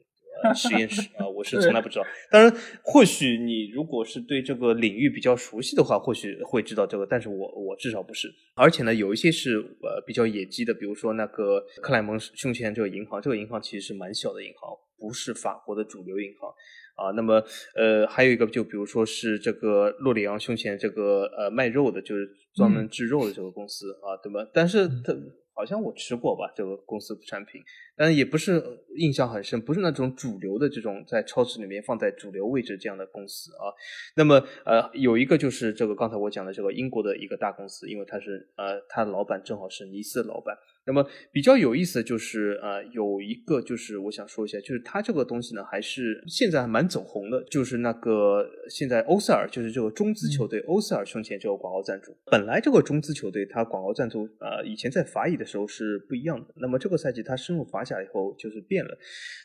实验室啊，我是从来不知道。当然，或许你如果是对这个领域比较熟悉的话，或许会知道这个。但是我我至少不是。而且呢，有一些是呃比较野鸡的，比如说那个克莱蒙胸前这个银行，这个银行其实是蛮小的银行，不是法国的主流银行啊。那么呃还有一个，就比如说是这个洛里昂胸前这个呃卖肉的，就是专门制肉的这个公司啊，对吧？但是它。好像我吃过吧，这个公司的产品，但也不是印象很深，不是那种主流的这种在超市里面放在主流位置这样的公司啊。那么呃，有一个就是这个刚才我讲的这个英国的一个大公司，因为他是呃，他老板正好是尼斯老板。那么比较有意思的就是，呃，有一个就是我想说一下，就是它这个东西呢，还是现在还蛮走红的，就是那个现在欧塞尔，就是这个中资球队欧塞尔胸前这个广告赞助。本来这个中资球队它广告赞助，呃，以前在法乙的时候是不一样的。那么这个赛季它深入法甲以后就是变了。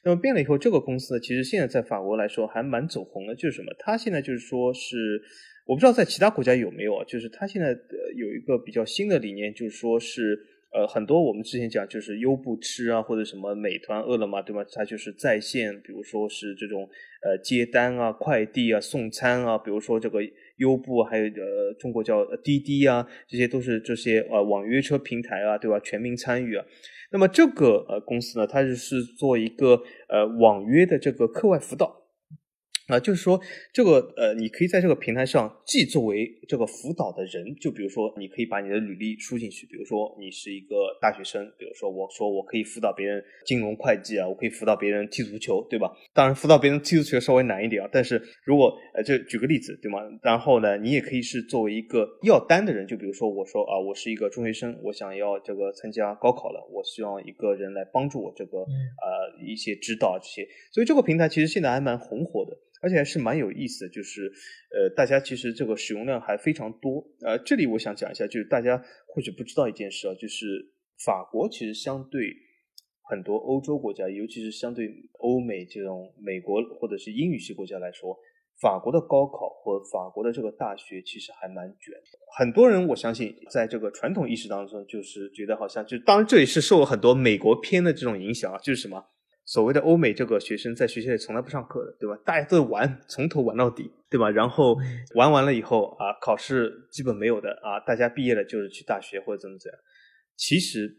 那么变了以后，这个公司呢，其实现在在法国来说还蛮走红的，就是什么？它现在就是说是，我不知道在其他国家有没有啊，就是它现在有一个比较新的理念，就是说是。呃，很多我们之前讲就是优步吃啊，或者什么美团、饿了么，对吗？它就是在线，比如说是这种呃接单啊、快递啊、送餐啊，比如说这个优步，还有呃中国叫滴滴啊，这些都是这些呃网约车平台啊，对吧？全民参与啊。那么这个呃公司呢，它就是做一个呃网约的这个课外辅导。啊，就是说这个呃，你可以在这个平台上，既作为这个辅导的人，就比如说你可以把你的履历输进去，比如说你是一个大学生，比如说我说我可以辅导别人金融会计啊，我可以辅导别人踢足球，对吧？当然辅导别人踢足球稍微难一点啊，但是如果呃，就举个例子，对吗？然后呢，你也可以是作为一个要单的人，就比如说我说啊，我是一个中学生，我想要这个参加高考了，我希望一个人来帮助我这个呃一些指导这些，所以这个平台其实现在还蛮红火的。而且还是蛮有意思的，就是，呃，大家其实这个使用量还非常多。呃，这里我想讲一下，就是大家或许不知道一件事啊，就是法国其实相对很多欧洲国家，尤其是相对欧美这种美国或者是英语系国家来说，法国的高考或法国的这个大学其实还蛮卷。很多人我相信，在这个传统意识当中，就是觉得好像就，当然这也是受了很多美国片的这种影响啊，就是什么？所谓的欧美这个学生在学校里从来不上课的，对吧？大家都玩，从头玩到底，对吧？然后玩完了以后啊，考试基本没有的啊，大家毕业了就是去大学或者怎么怎样。其实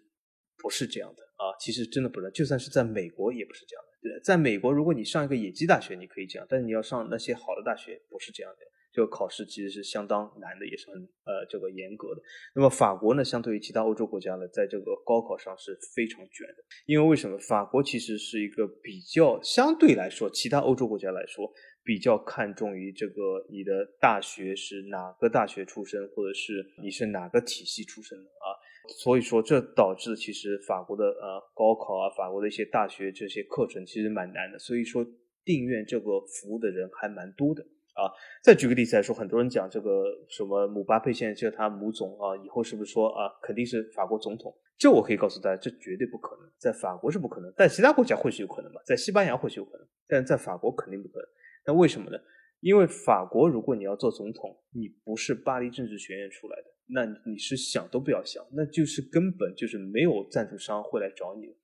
不是这样的啊，其实真的不是。就算是在美国也不是这样的。对，在美国，如果你上一个野鸡大学，你可以这样，但是你要上那些好的大学，不是这样的。这个考试其实是相当难的，也是很呃这个严格的。那么法国呢，相对于其他欧洲国家呢，在这个高考上是非常卷的。因为为什么？法国其实是一个比较相对来说，其他欧洲国家来说比较看重于这个你的大学是哪个大学出身，或者是你是哪个体系出身的啊。所以说，这导致其实法国的呃高考啊，法国的一些大学这些课程其实蛮难的。所以说，订阅这个服务的人还蛮多的。啊，再举个例子来说，很多人讲这个什么姆巴佩现在叫他姆总啊，以后是不是说啊，肯定是法国总统？这我可以告诉大家，这绝对不可能，在法国是不可能，但其他国家或许有可能吧，在西班牙或许有可能，但在法国肯定不可能。那为什么呢？因为法国如果你要做总统，你不是巴黎政治学院出来的，那你是想都不要想，那就是根本就是没有赞助商会来找你。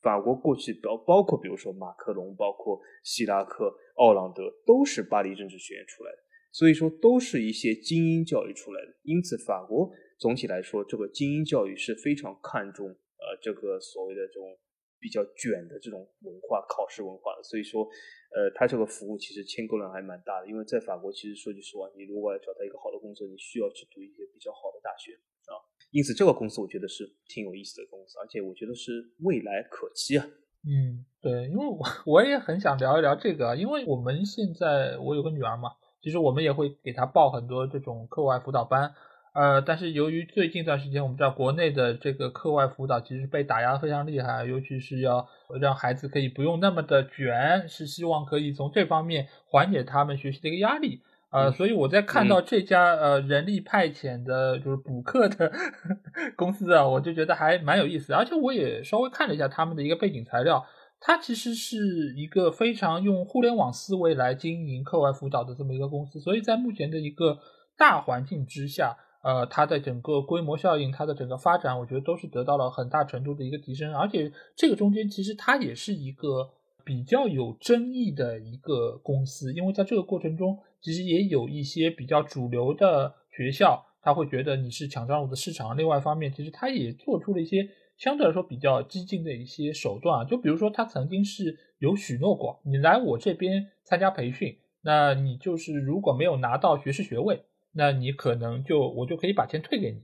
法国过去包包括比如说马克龙，包括希拉克、奥朗德，都是巴黎政治学院出来的，所以说都是一些精英教育出来的。因此，法国总体来说，这个精英教育是非常看重呃这个所谓的这种比较卷的这种文化考试文化的。所以说，呃，它这个服务其实签购量还蛮大的。因为在法国，其实说句实话，你如果要找到一个好的工作，你需要去读一些比较好的大学啊。因此，这个公司我觉得是挺有意思的公司，而且我觉得是未来可期啊。嗯，对，因为我 我也很想聊一聊这个，因为我们现在我有个女儿嘛，其实我们也会给她报很多这种课外辅导班，呃，但是由于最近一段时间，我们知道国内的这个课外辅导其实被打压非常厉害，尤其是要让孩子可以不用那么的卷，是希望可以从这方面缓解他们学习的一个压力。呃，所以我在看到这家呃人力派遣的，就是补课的 公司啊，我就觉得还蛮有意思。而且我也稍微看了一下他们的一个背景材料，它其实是一个非常用互联网思维来经营课外辅导的这么一个公司。所以在目前的一个大环境之下，呃，它的整个规模效应，它的整个发展，我觉得都是得到了很大程度的一个提升。而且这个中间其实它也是一个比较有争议的一个公司，因为在这个过程中。其实也有一些比较主流的学校，他会觉得你是抢占了我的市场。另外一方面，其实他也做出了一些相对来说比较激进的一些手段啊，就比如说他曾经是有许诺过，你来我这边参加培训，那你就是如果没有拿到学士学位，那你可能就我就可以把钱退给你。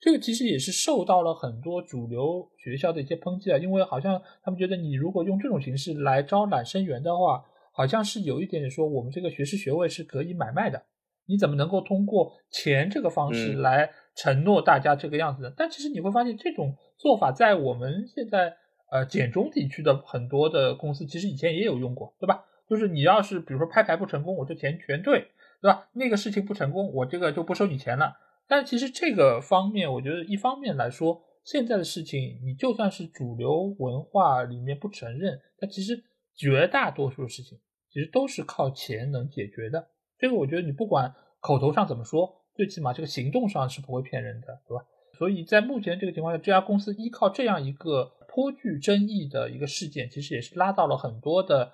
这个其实也是受到了很多主流学校的一些抨击啊，因为好像他们觉得你如果用这种形式来招揽生源的话。好像是有一点点说，我们这个学士学位是可以买卖的，你怎么能够通过钱这个方式来承诺大家这个样子呢？但其实你会发现，这种做法在我们现在呃简中地区的很多的公司，其实以前也有用过，对吧？就是你要是比如说拍牌不成功，我这钱全退，对吧？那个事情不成功，我这个就不收你钱了。但其实这个方面，我觉得一方面来说，现在的事情你就算是主流文化里面不承认，但其实。绝大多数事情其实都是靠钱能解决的，这个我觉得你不管口头上怎么说，最起码这个行动上是不会骗人的，对吧？所以在目前这个情况下，这家公司依靠这样一个颇具争议的一个事件，其实也是拉到了很多的，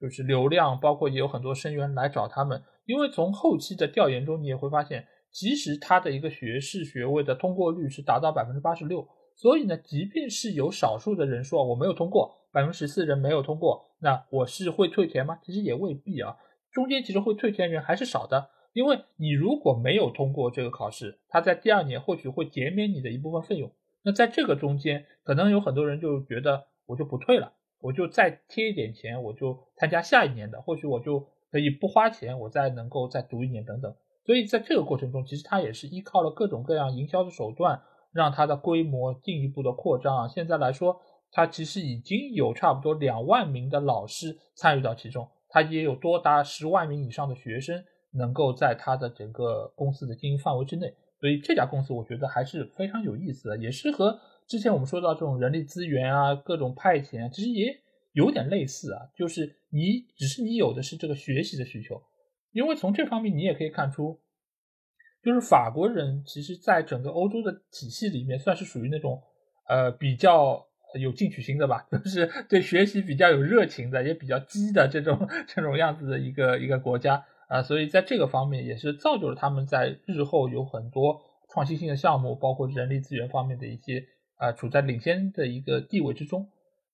就是流量，包括也有很多生源来找他们。因为从后期的调研中，你也会发现，其实他的一个学士学位的通过率是达到百分之八十六。所以呢，即便是有少数的人说我没有通过，百分之十四人没有通过，那我是会退钱吗？其实也未必啊。中间其实会退钱人还是少的。因为你如果没有通过这个考试，他在第二年或许会减免你的一部分费用。那在这个中间，可能有很多人就觉得我就不退了，我就再贴一点钱，我就参加下一年的，或许我就可以不花钱，我再能够再读一年等等。所以在这个过程中，其实他也是依靠了各种各样营销的手段，让它的规模进一步的扩张。现在来说，它其实已经有差不多两万名的老师参与到其中，它也有多达十万名以上的学生。能够在它的整个公司的经营范围之内，所以这家公司我觉得还是非常有意思的，也是和之前我们说到这种人力资源啊、各种派遣，其实也有点类似啊。就是你只是你有的是这个学习的需求，因为从这方面你也可以看出，就是法国人其实在整个欧洲的体系里面算是属于那种呃比较有进取心的吧，就是对学习比较有热情的，也比较激的这种这种样子的一个一个国家。啊，所以在这个方面也是造就了他们在日后有很多创新性的项目，包括人力资源方面的一些啊，处在领先的一个地位之中。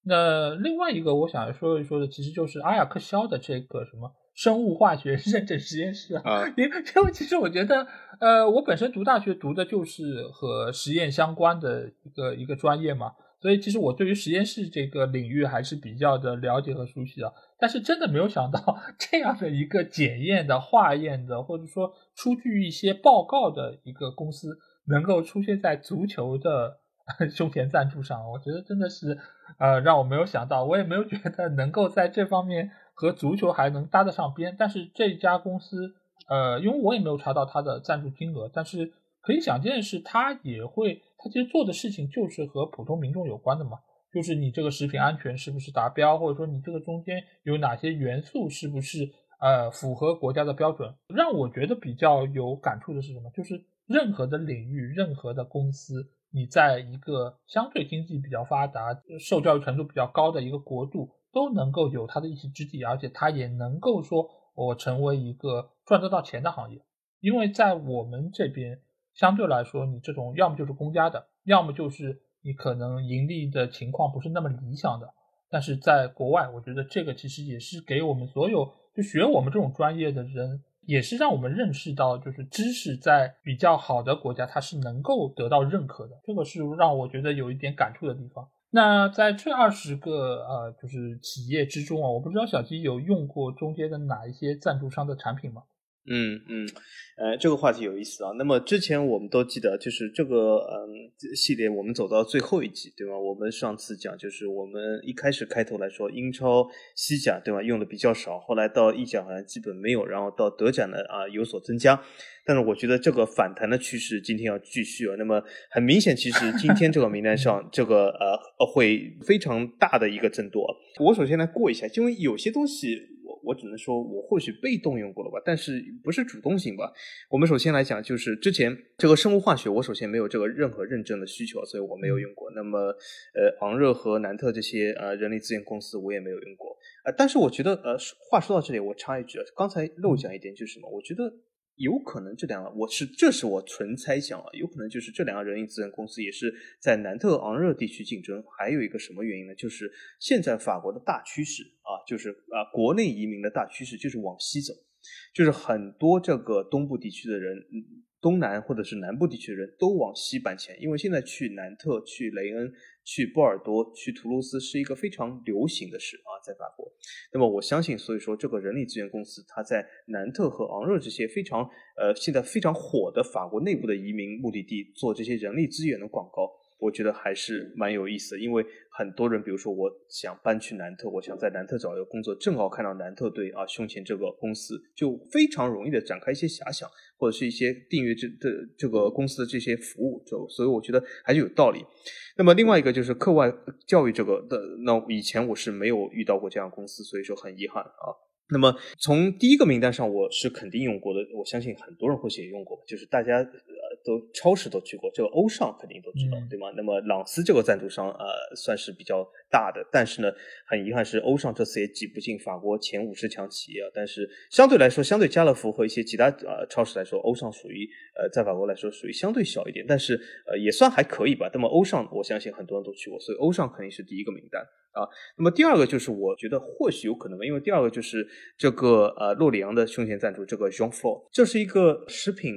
那另外一个我想说一说的，其实就是阿雅克肖的这个什么生物化学认证实验室啊，因为因为其实我觉得，呃，我本身读大学读的就是和实验相关的一个一个专业嘛。所以其实我对于实验室这个领域还是比较的了解和熟悉的，但是真的没有想到这样的一个检验的、化验的，或者说出具一些报告的一个公司，能够出现在足球的 胸前赞助上。我觉得真的是，呃，让我没有想到，我也没有觉得能够在这方面和足球还能搭得上边。但是这家公司，呃，因为我也没有查到它的赞助金额，但是可以想见的是，它也会。他其实做的事情就是和普通民众有关的嘛，就是你这个食品安全是不是达标，或者说你这个中间有哪些元素是不是呃符合国家的标准。让我觉得比较有感触的是什么？就是任何的领域、任何的公司，你在一个相对经济比较发达、受教育程度比较高的一个国度，都能够有它的一席之地，而且它也能够说我成为一个赚得到钱的行业，因为在我们这边。相对来说，你这种要么就是公家的，要么就是你可能盈利的情况不是那么理想的。但是在国外，我觉得这个其实也是给我们所有就学我们这种专业的人，也是让我们认识到，就是知识在比较好的国家，它是能够得到认可的。这个是让我觉得有一点感触的地方。那在这二十个呃，就是企业之中啊，我不知道小鸡有用过中间的哪一些赞助商的产品吗？嗯嗯，呃，这个话题有意思啊。那么之前我们都记得，就是这个嗯系列，我们走到最后一集，对吗？我们上次讲就是我们一开始开头来说，英超、西甲，对吧？用的比较少，后来到意甲好像基本没有，然后到德甲呢啊有所增加。但是我觉得这个反弹的趋势今天要继续啊。那么很明显，其实今天这个名单上，这个呃会非常大的一个争夺。我首先来过一下，因为有些东西。我只能说，我或许被动用过了吧，但是不是主动性吧。我们首先来讲，就是之前这个生物化学，我首先没有这个任何认证的需求，所以我没有用过。那么，呃，昂热和南特这些呃人力资源公司，我也没有用过。呃，但是我觉得，呃，话说到这里，我插一句，刚才漏讲一点就是什么？我觉得。有可能这两个，我是这是我纯猜想啊，有可能就是这两个人力资源公司也是在南特昂热地区竞争。还有一个什么原因呢？就是现在法国的大趋势啊，就是啊国内移民的大趋势就是往西走，就是很多这个东部地区的人，东南或者是南部地区的人都往西搬迁，因为现在去南特、去雷恩。去波尔多、去图卢斯是一个非常流行的事啊，在法国。那么我相信，所以说这个人力资源公司，它在南特和昂热这些非常呃现在非常火的法国内部的移民目的地做这些人力资源的广告。我觉得还是蛮有意思的，因为很多人，比如说我想搬去南特，我想在南特找一个工作，正好看到南特队啊胸前这个公司，就非常容易的展开一些遐想，或者是一些订阅这的这个公司的这些服务，就所以我觉得还是有道理。那么另外一个就是课外教育这个的，那以前我是没有遇到过这样公司，所以说很遗憾啊。那么从第一个名单上，我是肯定用过的，我相信很多人或许也用过，就是大家。都超市都去过，这个欧尚肯定都知道，对吗？那么朗斯这个赞助商，呃，算是比较大的，但是呢，很遗憾是欧尚这次也挤不进法国前五十强企业啊。但是相对来说，相对家乐福和一些其他呃超市来说，欧尚属于呃在法国来说属于相对小一点，但是呃也算还可以吧。那么欧尚，我相信很多人都去过，所以欧尚肯定是第一个名单。啊。那么第二个就是我觉得或许有可能吧，因为第二个就是这个呃洛里昂的胸前赞助这个 Jean Flo，这是一个食品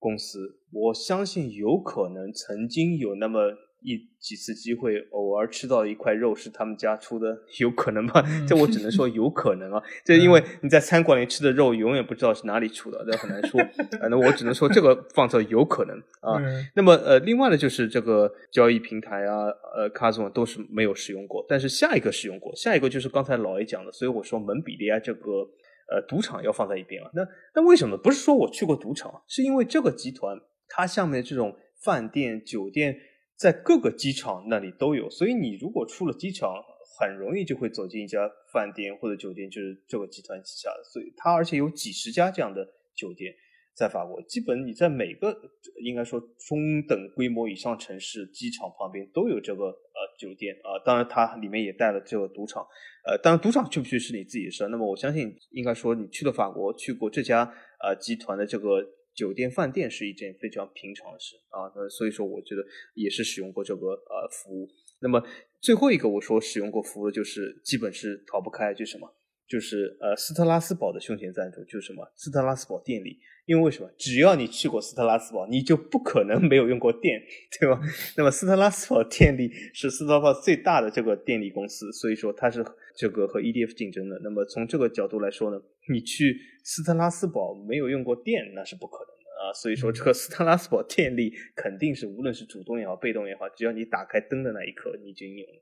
公司，我相信有可能曾经有那么。一几次机会，偶尔吃到一块肉是他们家出的，有可能吧？这我只能说有可能啊。这因为你在餐馆里吃的肉，永远不知道是哪里出的，这很难说。那我只能说这个放这有可能啊。那么呃，另外呢，就是这个交易平台啊，呃，卡总都是没有使用过，但是下一个使用过，下一个就是刚才老 A 讲的，所以我说蒙彼利埃这个呃赌场要放在一边啊。那那为什么？不是说我去过赌场，是因为这个集团它下面这种饭店、酒店。在各个机场那里都有，所以你如果出了机场，很容易就会走进一家饭店或者酒店，就是这个集团旗下的。所以它而且有几十家这样的酒店在法国，基本你在每个应该说中等规模以上城市机场旁边都有这个呃酒店啊。当然它里面也带了这个赌场，呃，当然赌场去不去是你自己的事。那么我相信应该说你去了法国，去过这家呃集团的这个。酒店饭店是一件非常平常的事啊，那所以说我觉得也是使用过这个呃服务。那么最后一个我说使用过服务的，就是基本是逃不开，就是什么？就是呃斯特拉斯堡的胸前赞助，就是什么？斯特拉斯堡电力。因为为什么？只要你去过斯特拉斯堡，你就不可能没有用过电，对吧？那么斯特拉斯堡电力是斯特拉斯堡最大的这个电力公司，所以说它是这个和 EDF 竞争的。那么从这个角度来说呢，你去斯特拉斯堡没有用过电，那是不可能的。啊，所以说这个斯特拉斯堡电力肯定是无论是主动也好，被动也好，只要你打开灯的那一刻，你就拥有了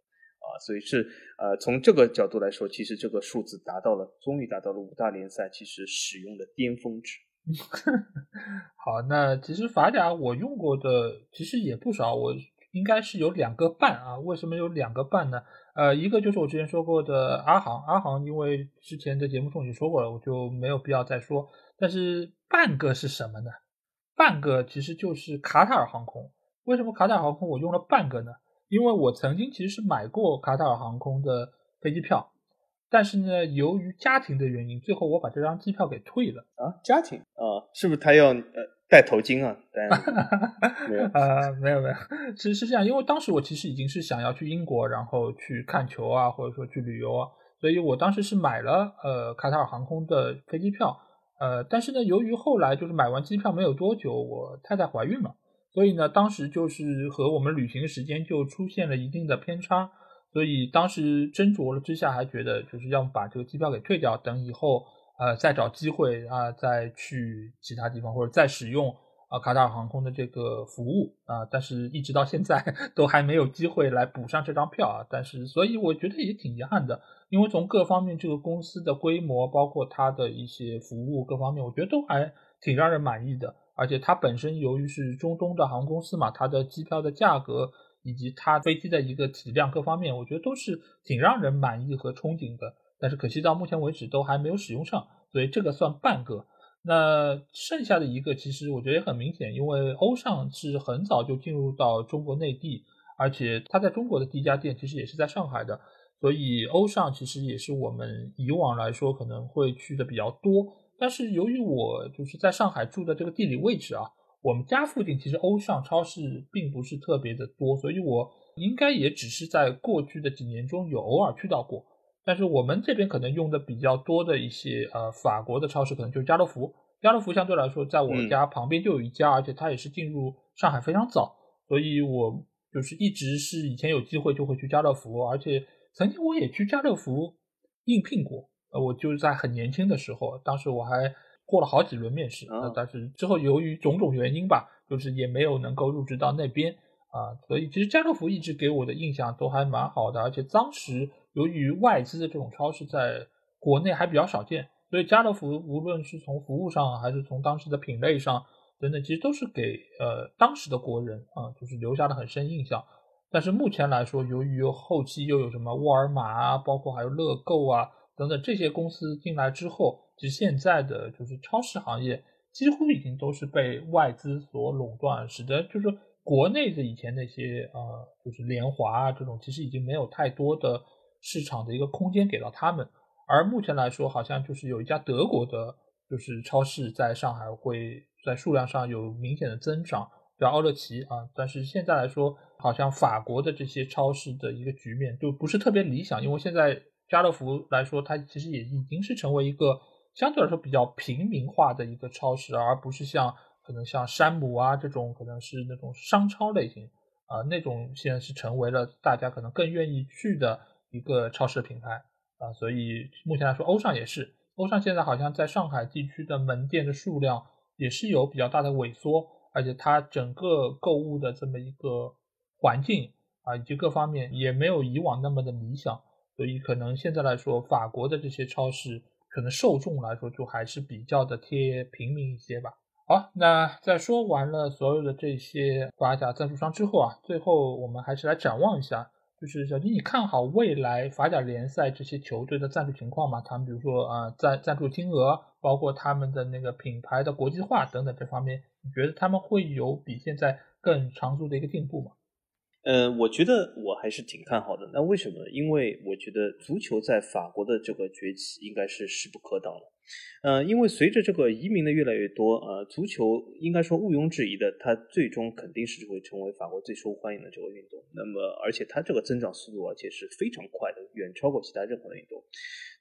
啊。所以是呃，从这个角度来说，其实这个数字达到了，终于达到了五大联赛其实使用的巅峰值。好，那其实法甲我用过的其实也不少，我应该是有两个半啊。为什么有两个半呢？呃，一个就是我之前说过的阿航，阿航因为之前的节目中已经说过了，我就没有必要再说。但是半个是什么呢？半个其实就是卡塔尔航空。为什么卡塔尔航空我用了半个呢？因为我曾经其实是买过卡塔尔航空的飞机票，但是呢，由于家庭的原因，最后我把这张机票给退了。啊，家庭啊，是不是他要呃戴头巾啊？没有啊，没有没有，其实是这样，因为当时我其实已经是想要去英国，然后去看球啊，或者说去旅游啊，所以我当时是买了呃卡塔尔航空的飞机票。呃，但是呢，由于后来就是买完机票没有多久，我太太怀孕了，所以呢，当时就是和我们旅行时间就出现了一定的偏差，所以当时斟酌了之下，还觉得就是要把这个机票给退掉，等以后呃再找机会啊再去其他地方或者再使用啊卡塔尔航空的这个服务啊，但是一直到现在 都还没有机会来补上这张票啊，但是所以我觉得也挺遗憾的。因为从各方面，这个公司的规模，包括它的一些服务各方面，我觉得都还挺让人满意的。而且它本身由于是中东的航空公司嘛，它的机票的价格以及它飞机的一个体量各方面，我觉得都是挺让人满意和憧憬的。但是可惜到目前为止都还没有使用上，所以这个算半个。那剩下的一个，其实我觉得也很明显，因为欧尚是很早就进入到中国内地，而且它在中国的第一家店其实也是在上海的。所以欧尚其实也是我们以往来说可能会去的比较多，但是由于我就是在上海住的这个地理位置啊，我们家附近其实欧尚超市并不是特别的多，所以我应该也只是在过去的几年中有偶尔去到过。但是我们这边可能用的比较多的一些呃法国的超市，可能就是家乐福。家乐福相对来说在我家旁边就有一家，而且它也是进入上海非常早，所以我就是一直是以前有机会就会去家乐福，而且。曾经我也去家乐福应聘过，呃，我就是在很年轻的时候，当时我还过了好几轮面试，呃，但是之后由于种种原因吧，就是也没有能够入职到那边啊，所以其实家乐福一直给我的印象都还蛮好的，而且当时由于外资的这种超市在国内还比较少见，所以家乐福无论是从服务上还是从当时的品类上等等，其实都是给呃当时的国人啊，就是留下了很深印象。但是目前来说，由于后期又有什么沃尔玛啊，包括还有乐购啊等等这些公司进来之后，其实现在的就是超市行业几乎已经都是被外资所垄断，使得就是国内的以前那些呃就是联华啊这种，其实已经没有太多的市场的一个空间给到他们。而目前来说，好像就是有一家德国的，就是超市在上海会在数量上有明显的增长。叫奥乐奇啊。但是现在来说，好像法国的这些超市的一个局面就不是特别理想，因为现在家乐福来说，它其实也已经是成为一个相对来说比较平民化的一个超市，而不是像可能像山姆啊这种可能是那种商超类型啊那种，现在是成为了大家可能更愿意去的一个超市品牌啊。所以目前来说，欧尚也是。欧尚现在好像在上海地区的门店的数量也是有比较大的萎缩，而且它整个购物的这么一个环境啊，以及各方面也没有以往那么的理想，所以可能现在来说，法国的这些超市可能受众来说就还是比较的贴平民一些吧。好，那在说完了所有的这些法甲赞助商之后啊，最后我们还是来展望一下。就是小金，你看好未来法甲联赛这些球队的赞助情况吗？他们比如说啊，赞赞助金额，包括他们的那个品牌的国际化等等这方面，你觉得他们会有比现在更长足的一个进步吗？呃，我觉得我还是挺看好的。那为什么？因为我觉得足球在法国的这个崛起应该是势不可挡的。呃，因为随着这个移民的越来越多，呃，足球应该说毋庸置疑的，它最终肯定是会成为法国最受欢迎的这个运动。那么，而且它这个增长速度而且是非常快的，远超过其他任何的运动。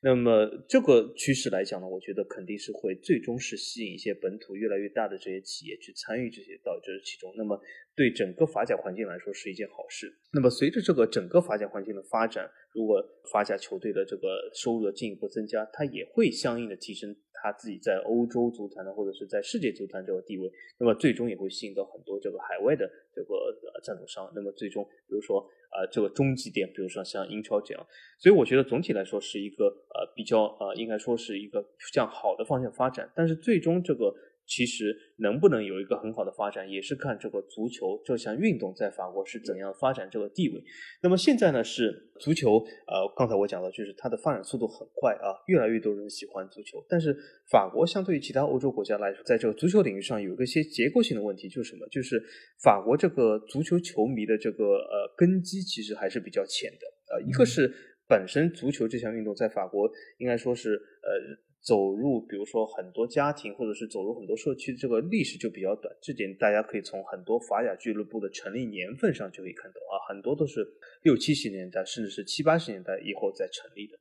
那么这个趋势来讲呢，我觉得肯定是会最终是吸引一些本土越来越大的这些企业去参与这些到这其中。那么对整个法甲环境来说是一件好事。那么随着这个整个法甲环境的发展，如果法甲球队的这个收入的进一步增加，它也会相应的提升。他自己在欧洲足坛的或者是在世界足坛这个地位，那么最终也会吸引到很多这个海外的这个呃赞助商。那么最终，比如说啊这个中极点，比如说像英超这样，所以我觉得总体来说是一个呃比较呃应该说是一个向好的方向发展。但是最终这个。其实能不能有一个很好的发展，也是看这个足球这项运动在法国是怎样发展这个地位。那么现在呢，是足球，呃，刚才我讲到，就是它的发展速度很快啊，越来越多人喜欢足球。但是法国相对于其他欧洲国家来说，在这个足球领域上有一些结构性的问题，就是什么？就是法国这个足球球迷的这个呃根基其实还是比较浅的。呃，一个是本身足球这项运动在法国应该说是呃。走入，比如说很多家庭，或者是走入很多社区，这个历史就比较短。这点大家可以从很多法甲俱乐部的成立年份上就可以看到啊，很多都是六七十年代，甚至是七八十年代以后再成立的。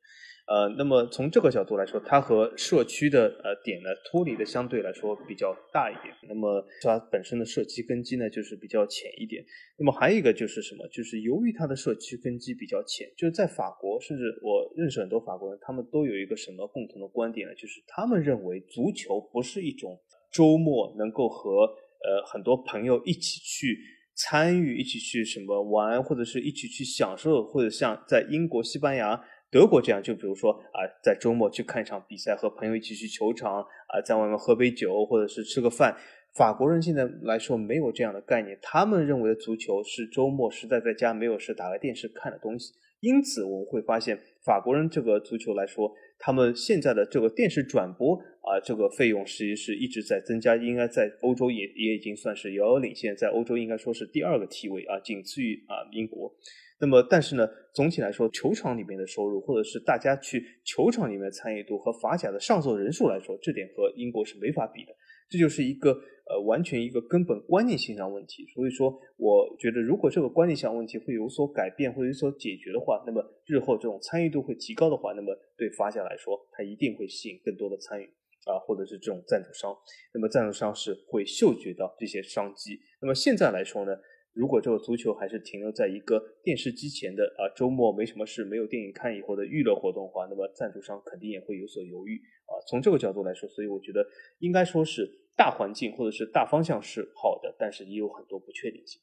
呃，那么从这个角度来说，它和社区的呃点呢脱离的相对来说比较大一点。那么它本身的社区根基呢就是比较浅一点。那么还有一个就是什么？就是由于它的社区根基比较浅，就是在法国，甚至我认识很多法国人，他们都有一个什么共同的观点呢？就是他们认为足球不是一种周末能够和呃很多朋友一起去参与、一起去什么玩，或者是一起去享受，或者像在英国、西班牙。德国这样，就比如说啊，在周末去看一场比赛，和朋友一起去球场啊，在外面喝杯酒或者是吃个饭。法国人现在来说没有这样的概念，他们认为的足球是周末实在在家没有事打开电视看的东西。因此我们会发现，法国人这个足球来说，他们现在的这个电视转播啊，这个费用实际是一直在增加，应该在欧洲也也已经算是遥遥领先，在欧洲应该说是第二个梯位啊，仅次于啊英国。那么，但是呢，总体来说，球场里面的收入，或者是大家去球场里面参与度和法甲的上座人数来说，这点和英国是没法比的。这就是一个呃，完全一个根本观念性上问题。所以说，我觉得如果这个观念上问题会有所改变或者有所解决的话，那么日后这种参与度会提高的话，那么对法甲来说，它一定会吸引更多的参与啊，或者是这种赞助商。那么赞助商是会嗅觉到这些商机。那么现在来说呢？如果这个足球还是停留在一个电视机前的啊，周末没什么事，没有电影看以后的娱乐活动的话，那么赞助商肯定也会有所犹豫啊。从这个角度来说，所以我觉得应该说是大环境或者是大方向是好的，但是也有很多不确定性。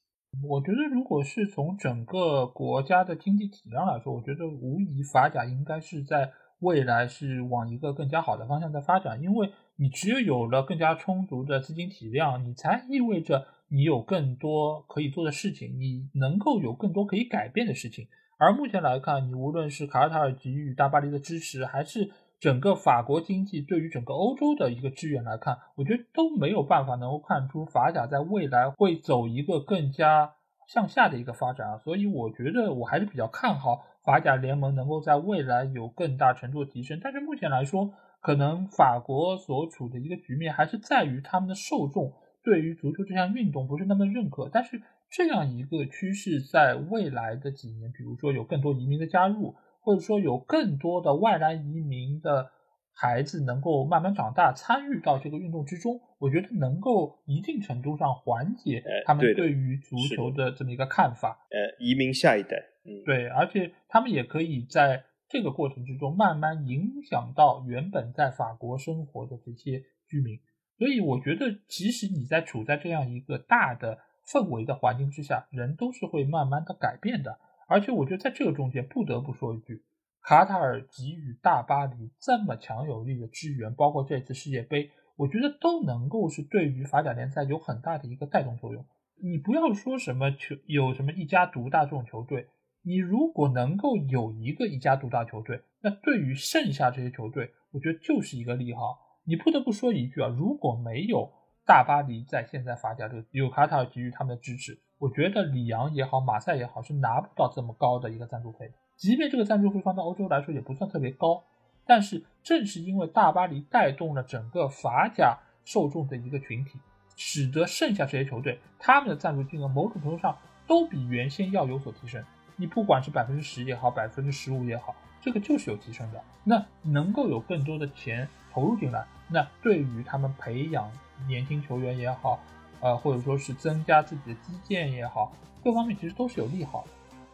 我觉得如果是从整个国家的经济体量来说，我觉得无疑法甲应该是在未来是往一个更加好的方向在发展，因为你只有有了更加充足的资金体量，你才意味着。你有更多可以做的事情，你能够有更多可以改变的事情。而目前来看，你无论是卡塔尔给予大巴黎的支持，还是整个法国经济对于整个欧洲的一个支援来看，我觉得都没有办法能够看出法甲在未来会走一个更加向下的一个发展啊。所以我觉得我还是比较看好法甲联盟能够在未来有更大程度的提升。但是目前来说，可能法国所处的一个局面还是在于他们的受众。对于足球这项运动不是那么认可。但是这样一个趋势，在未来的几年，比如说有更多移民的加入，或者说有更多的外来移民的。孩子能够慢慢长大，参与到这个运动之中，我觉得能够一定程度上缓解他们对于足球的这么一个看法。呃，移民下一代，嗯，对，而且他们也可以在这个过程之中慢慢影响到原本在法国生活的这些居民。所以，我觉得即使你在处在这样一个大的氛围的环境之下，人都是会慢慢的改变的。而且，我觉得在这个中间，不得不说一句。卡塔尔给予大巴黎这么强有力的支援，包括这次世界杯，我觉得都能够是对于法甲联赛有很大的一个带动作用。你不要说什么球有什么一家独大这种球队，你如果能够有一个一家独大球队，那对于剩下这些球队，我觉得就是一个利好。你不得不说一句啊，如果没有大巴黎在现在法甲这个有卡塔尔给予他们的支持，我觉得里昂也好，马赛也好，是拿不到这么高的一个赞助费的。即便这个赞助费放到欧洲来说也不算特别高，但是正是因为大巴黎带动了整个法甲受众的一个群体，使得剩下这些球队他们的赞助金额某种程度上都比原先要有所提升。你不管是百分之十也好，百分之十五也好，这个就是有提升的。那能够有更多的钱投入进来，那对于他们培养年轻球员也好，呃，或者说是增加自己的基建也好，各方面其实都是有利好的。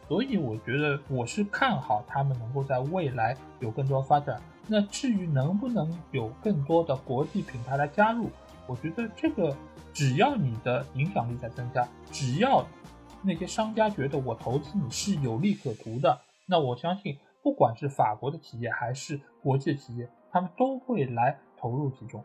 所以我觉得我是看好他们能够在未来有更多发展。那至于能不能有更多的国际品牌来加入，我觉得这个只要你的影响力在增加，只要那些商家觉得我投资你是有利可图的，那我相信不管是法国的企业还是国际的企业，他们都会来投入其中。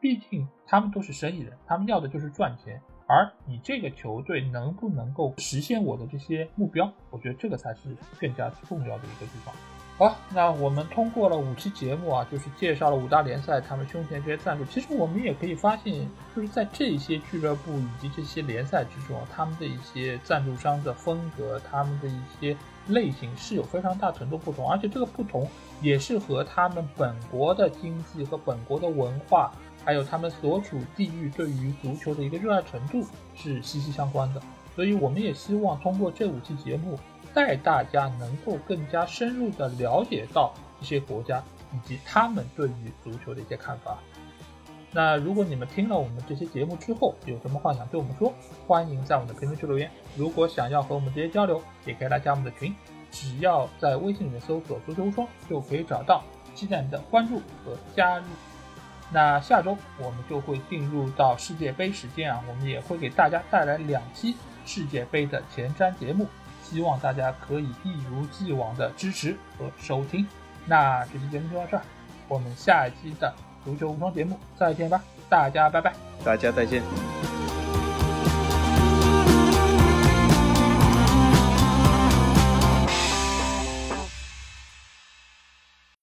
毕竟他们都是生意人，他们要的就是赚钱。而你这个球队能不能够实现我的这些目标？我觉得这个才是更加重要的一个地方。好，那我们通过了五期节目啊，就是介绍了五大联赛他们胸前这些赞助。其实我们也可以发现，就是在这些俱乐部以及这些联赛之中，他们的一些赞助商的风格，他们的一些类型是有非常大程度不同，而且这个不同也是和他们本国的经济和本国的文化。还有他们所处地域对于足球的一个热爱程度是息息相关的，所以我们也希望通过这五期节目，带大家能够更加深入的了解到这些国家以及他们对于足球的一些看法。那如果你们听了我们这些节目之后，有什么话想对我们说，欢迎在我们的评论区留言。如果想要和我们直接交流，也可以来加我们的群，只要在微信里面搜索“足球无双”就可以找到，期待你的关注和加入。那下周我们就会进入到世界杯时间啊，我们也会给大家带来两期世界杯的前瞻节目，希望大家可以一如既往的支持和收听。那这期节目就到这儿，我们下一期的足球无双节目再见吧，大家拜拜，大家再见。